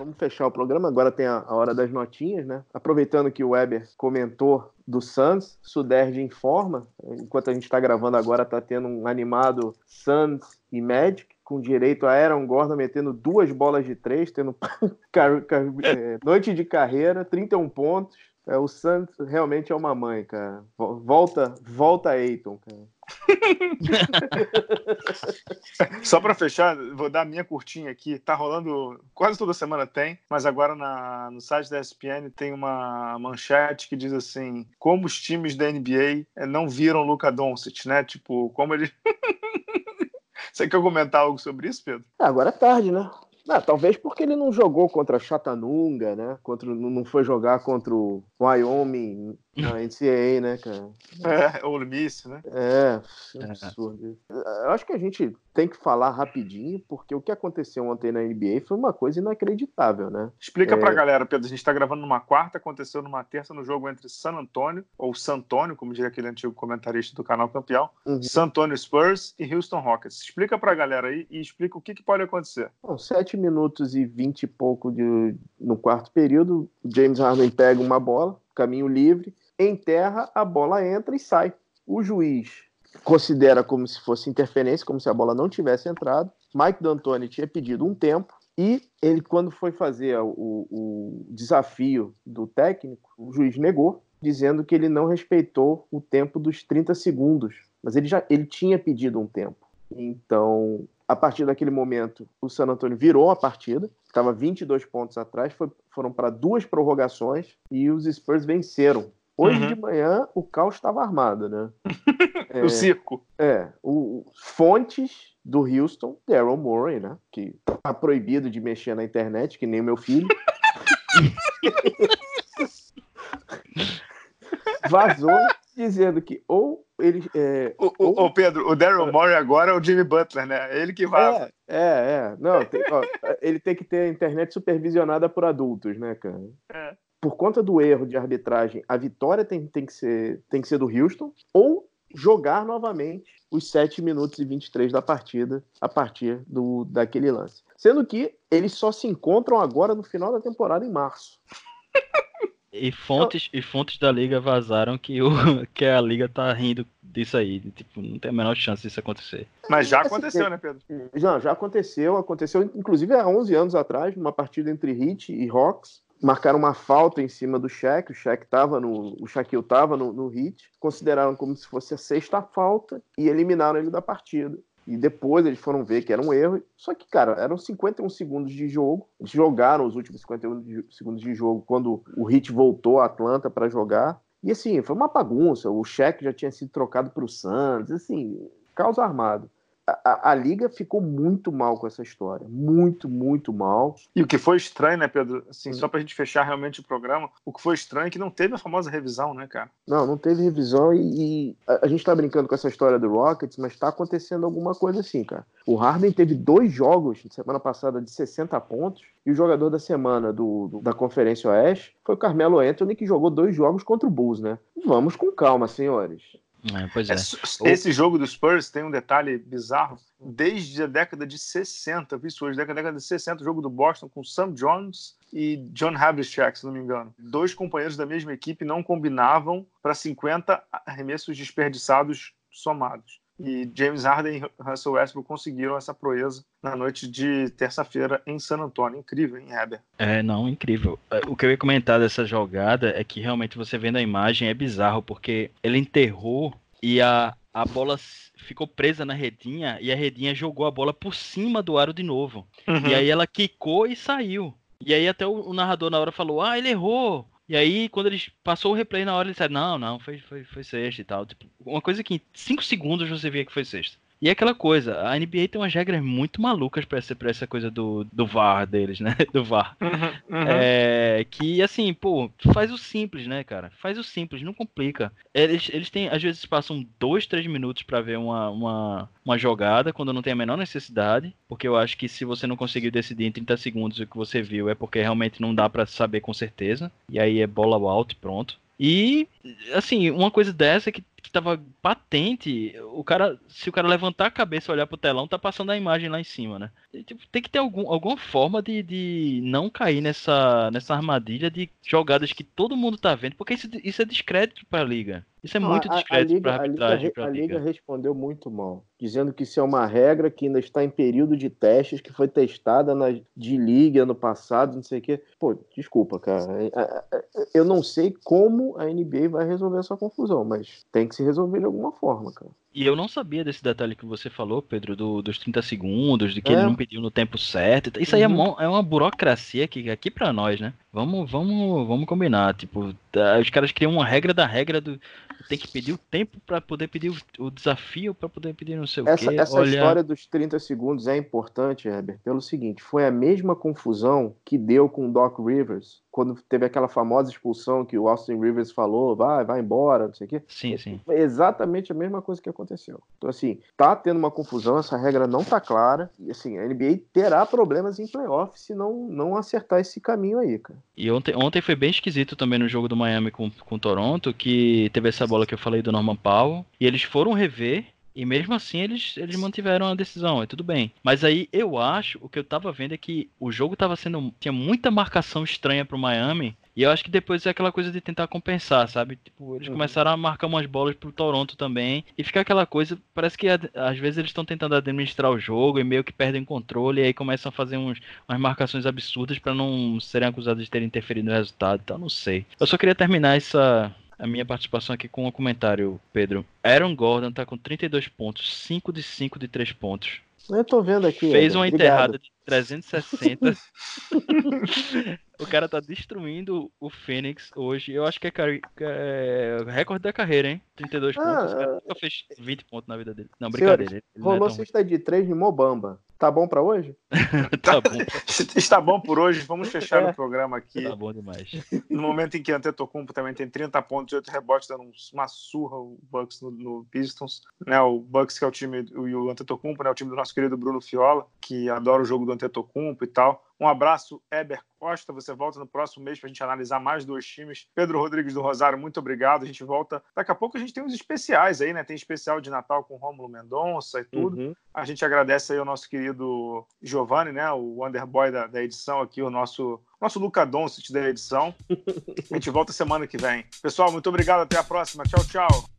Vamos fechar o programa. Agora tem a, a, hora das notinhas, né? Aproveitando que o Weber comentou do Suns, Suderge informa. Enquanto a gente está gravando agora, está tendo um animado Suns e Magic, com direito a Aaron Gordon metendo duas bolas de três, tendo é, noite de carreira, 31 pontos. É, o Santos realmente é uma mãe, cara. Volta, volta Eiton, cara. Só para fechar, vou dar a minha curtinha aqui. Tá rolando, quase toda semana tem, mas agora na, no site da ESPN tem uma manchete que diz assim: como os times da NBA eh, não viram Luca Doncic, né? Tipo, como ele. Você quer comentar algo sobre isso, Pedro? É, agora é tarde, né? Ah, talvez porque ele não jogou contra Chattanooga, né? Contra, não foi jogar contra o Wyoming na NCAA, né, cara? É, Ole Miss, né? É, é, absurdo. Eu acho que a gente tem que falar rapidinho, porque o que aconteceu ontem na NBA foi uma coisa inacreditável, né? Explica é... pra galera, Pedro. A gente tá gravando numa quarta, aconteceu numa terça no jogo entre San Antonio, ou Santônio, como diria aquele antigo comentarista do canal campeão, uhum. San Antonio Spurs e Houston Rockets. Explica pra galera aí e explica o que, que pode acontecer. Bom, 7 minutos e 20 e pouco de, no quarto período, o James Harden pega uma bola, caminho livre, enterra, a bola entra e sai. O juiz considera como se fosse interferência, como se a bola não tivesse entrado. Mike D'Antoni tinha pedido um tempo e ele, quando foi fazer o, o desafio do técnico, o juiz negou, dizendo que ele não respeitou o tempo dos 30 segundos. Mas ele já ele tinha pedido um tempo. Então, a partir daquele momento, o San Antonio virou a partida, estava 22 pontos atrás, foi, foram para duas prorrogações e os Spurs venceram Hoje uhum. de manhã o caos estava armado, né? é, o circo. É, o, fontes do Houston, Daryl Morey, né? Que tá proibido de mexer na internet, que nem o meu filho. Vazou dizendo que ou ele. É, o, ou... o, Pedro, o Daryl Morey agora é o Jimmy Butler, né? É ele que vaza. É, é. é. Não, tem, ó, ele tem que ter a internet supervisionada por adultos, né, cara? É. Por conta do erro de arbitragem, a vitória tem, tem, que, ser, tem que ser do Houston, ou jogar novamente os 7 minutos e 23 da partida a partir do, daquele lance. Sendo que eles só se encontram agora no final da temporada em março. E fontes, e fontes da liga vazaram que, o, que a liga tá rindo disso aí. Tipo, não tem a menor chance disso acontecer. Mas já aconteceu, né, Pedro? Já, já aconteceu. Aconteceu, inclusive, há 11 anos atrás, numa partida entre Heat e Hawks. Marcaram uma falta em cima do Shaq. O Shaq tava no. O Shaquille tava no, no Heat. Consideraram como se fosse a sexta falta e eliminaram ele da partida. E depois eles foram ver que era um erro. Só que, cara, eram 51 segundos de jogo. Eles jogaram os últimos 51 segundos de jogo quando o Heat voltou a Atlanta para jogar. E assim, foi uma bagunça. O cheque já tinha sido trocado para o Suns. Assim, caos armado a, a, liga ficou muito mal com essa história. Muito, muito mal. E o que foi estranho, né, Pedro? Assim, hum. só pra gente fechar realmente o programa, o que foi estranho é que não teve a famosa revisão, né, cara? Não, não teve revisão e, e a, a, gente tá brincando com essa história do Rockets, mas tá acontecendo alguma coisa assim, cara. O Harden teve dois jogos semana passada de 60 pontos e o jogador da semana do, do, da Conferência Oeste foi o Carmelo Anthony, que jogou dois jogos contra o Bulls, né? Vamos com calma, senhores. É, pois é. Esse jogo do Spurs tem um detalhe bizarro. Desde a década de 60, vi isso hoje, década de 60, o jogo do Boston com Sam Jones e John Havlicek, se não me engano. Dois companheiros da mesma equipe não combinavam para 50 arremessos desperdiçados somados. E James Harden e Russell Westbrook conseguiram essa proeza na noite de terça-feira em San Antonio. Incrível, hein, Heber? É, não, incrível. É, o que eu ia comentar dessa jogada é que realmente você vendo a imagem é bizarro, porque ele enterrou e a, a bola ficou presa na redinha e a redinha jogou a bola por cima do aro de novo. Uhum. E aí ela quicou e saiu. E aí até o, o narrador na hora falou: Ah, ele errou. E aí, quando eles passou o replay na hora, ele disse, não, não, foi, foi, foi sexta e tal. Tipo, uma coisa que em 5 segundos você via que foi sexta. E é aquela coisa, a NBA tem umas regras muito malucas pra essa, pra essa coisa do, do VAR deles, né? Do VAR. Uhum, uhum. É, que, assim, pô, faz o simples, né, cara? Faz o simples, não complica. Eles, eles têm, às vezes, passam dois, três minutos para ver uma, uma, uma jogada quando não tem a menor necessidade. Porque eu acho que se você não conseguiu decidir em 30 segundos o que você viu, é porque realmente não dá para saber com certeza. E aí é bola out e pronto. E, assim, uma coisa dessa que que tava patente, o cara, se o cara levantar a cabeça e olhar pro telão, tá passando a imagem lá em cima, né? Tipo, tem que ter algum, alguma forma de, de não cair nessa, nessa armadilha de jogadas que todo mundo tá vendo, porque isso, isso é descrédito pra liga. Isso é muito discreto para arbitragem. A, liga, a liga respondeu muito mal, dizendo que isso é uma regra que ainda está em período de testes, que foi testada na de liga ano passado, não sei o quê. Pô, desculpa, cara. É, é, é, eu não sei como a NBA vai resolver essa confusão, mas tem que se resolver de alguma forma, cara. E eu não sabia desse detalhe que você falou, Pedro, do, dos 30 segundos, de que é. ele não pediu no tempo certo. Isso aí é, uhum. é uma burocracia que aqui para nós, né? Vamos, vamos, vamos combinar. Tipo, tá, os caras criam uma regra da regra do. Tem que pedir o tempo para poder pedir o, o desafio, para poder pedir não sei essa, o quê. Essa Olha... história dos 30 segundos é importante, Herbert, pelo seguinte: foi a mesma confusão que deu com o Doc Rivers quando teve aquela famosa expulsão que o Austin Rivers falou, vai, vai embora, não sei o quê. Sim, sim. Foi exatamente a mesma coisa que aconteceu. Então, assim, tá tendo uma confusão, essa regra não tá clara, e assim, a NBA terá problemas em playoff se não, não acertar esse caminho aí, cara. E ontem, ontem foi bem esquisito também no jogo do Miami com, com Toronto, que teve essa bola que eu falei do Norman Powell, e eles foram rever, e mesmo assim eles, eles mantiveram a decisão, é tudo bem. Mas aí eu acho, o que eu tava vendo é que o jogo tava sendo. Tinha muita marcação estranha pro Miami. E eu acho que depois é aquela coisa de tentar compensar, sabe? Tipo, eles uhum. começaram a marcar umas bolas pro Toronto também. E fica aquela coisa, parece que às vezes eles estão tentando administrar o jogo e meio que perdem controle. E aí começam a fazer uns, umas marcações absurdas para não serem acusados de terem interferido no resultado. Então não sei. Eu só queria terminar essa, a minha participação aqui com um comentário, Pedro. Aaron Gordon tá com 32 pontos, 5 de 5 de 3 pontos. Eu tô vendo aqui. Fez uma Obrigado. enterrada de 360. o cara tá destruindo o Fênix hoje. Eu acho que é, é recorde da carreira, hein? 32 ah, pontos. O cara nunca fez 20 pontos na vida dele. Não, brincadeira. rolou é cesta de 3 de Mobamba. Tá bom para hoje? tá bom. Está bom por hoje. Vamos fechar é. o programa aqui. Tá bom demais. No momento em que Antetokounmpo também tem 30 pontos e 8 rebotes, dando uma surra o Bucks no, no, Pistons. Né? O Bucks que é o time, e o Antetokounmpo, né? o time do nosso querido Bruno Fiola, que adora o jogo do Antetokounmpo e tal. Um abraço, Eber Costa. Você volta no próximo mês para a gente analisar mais dois times. Pedro Rodrigues do Rosário, muito obrigado. A gente volta. Daqui a pouco a gente tem uns especiais aí, né? Tem especial de Natal com Rômulo Mendonça e tudo. Uhum. A gente agradece aí ao nosso querido Giovanni, né? O Underboy da, da edição aqui, o nosso nosso Luca Doncic da edição. A gente volta semana que vem. Pessoal, muito obrigado. Até a próxima. Tchau, tchau.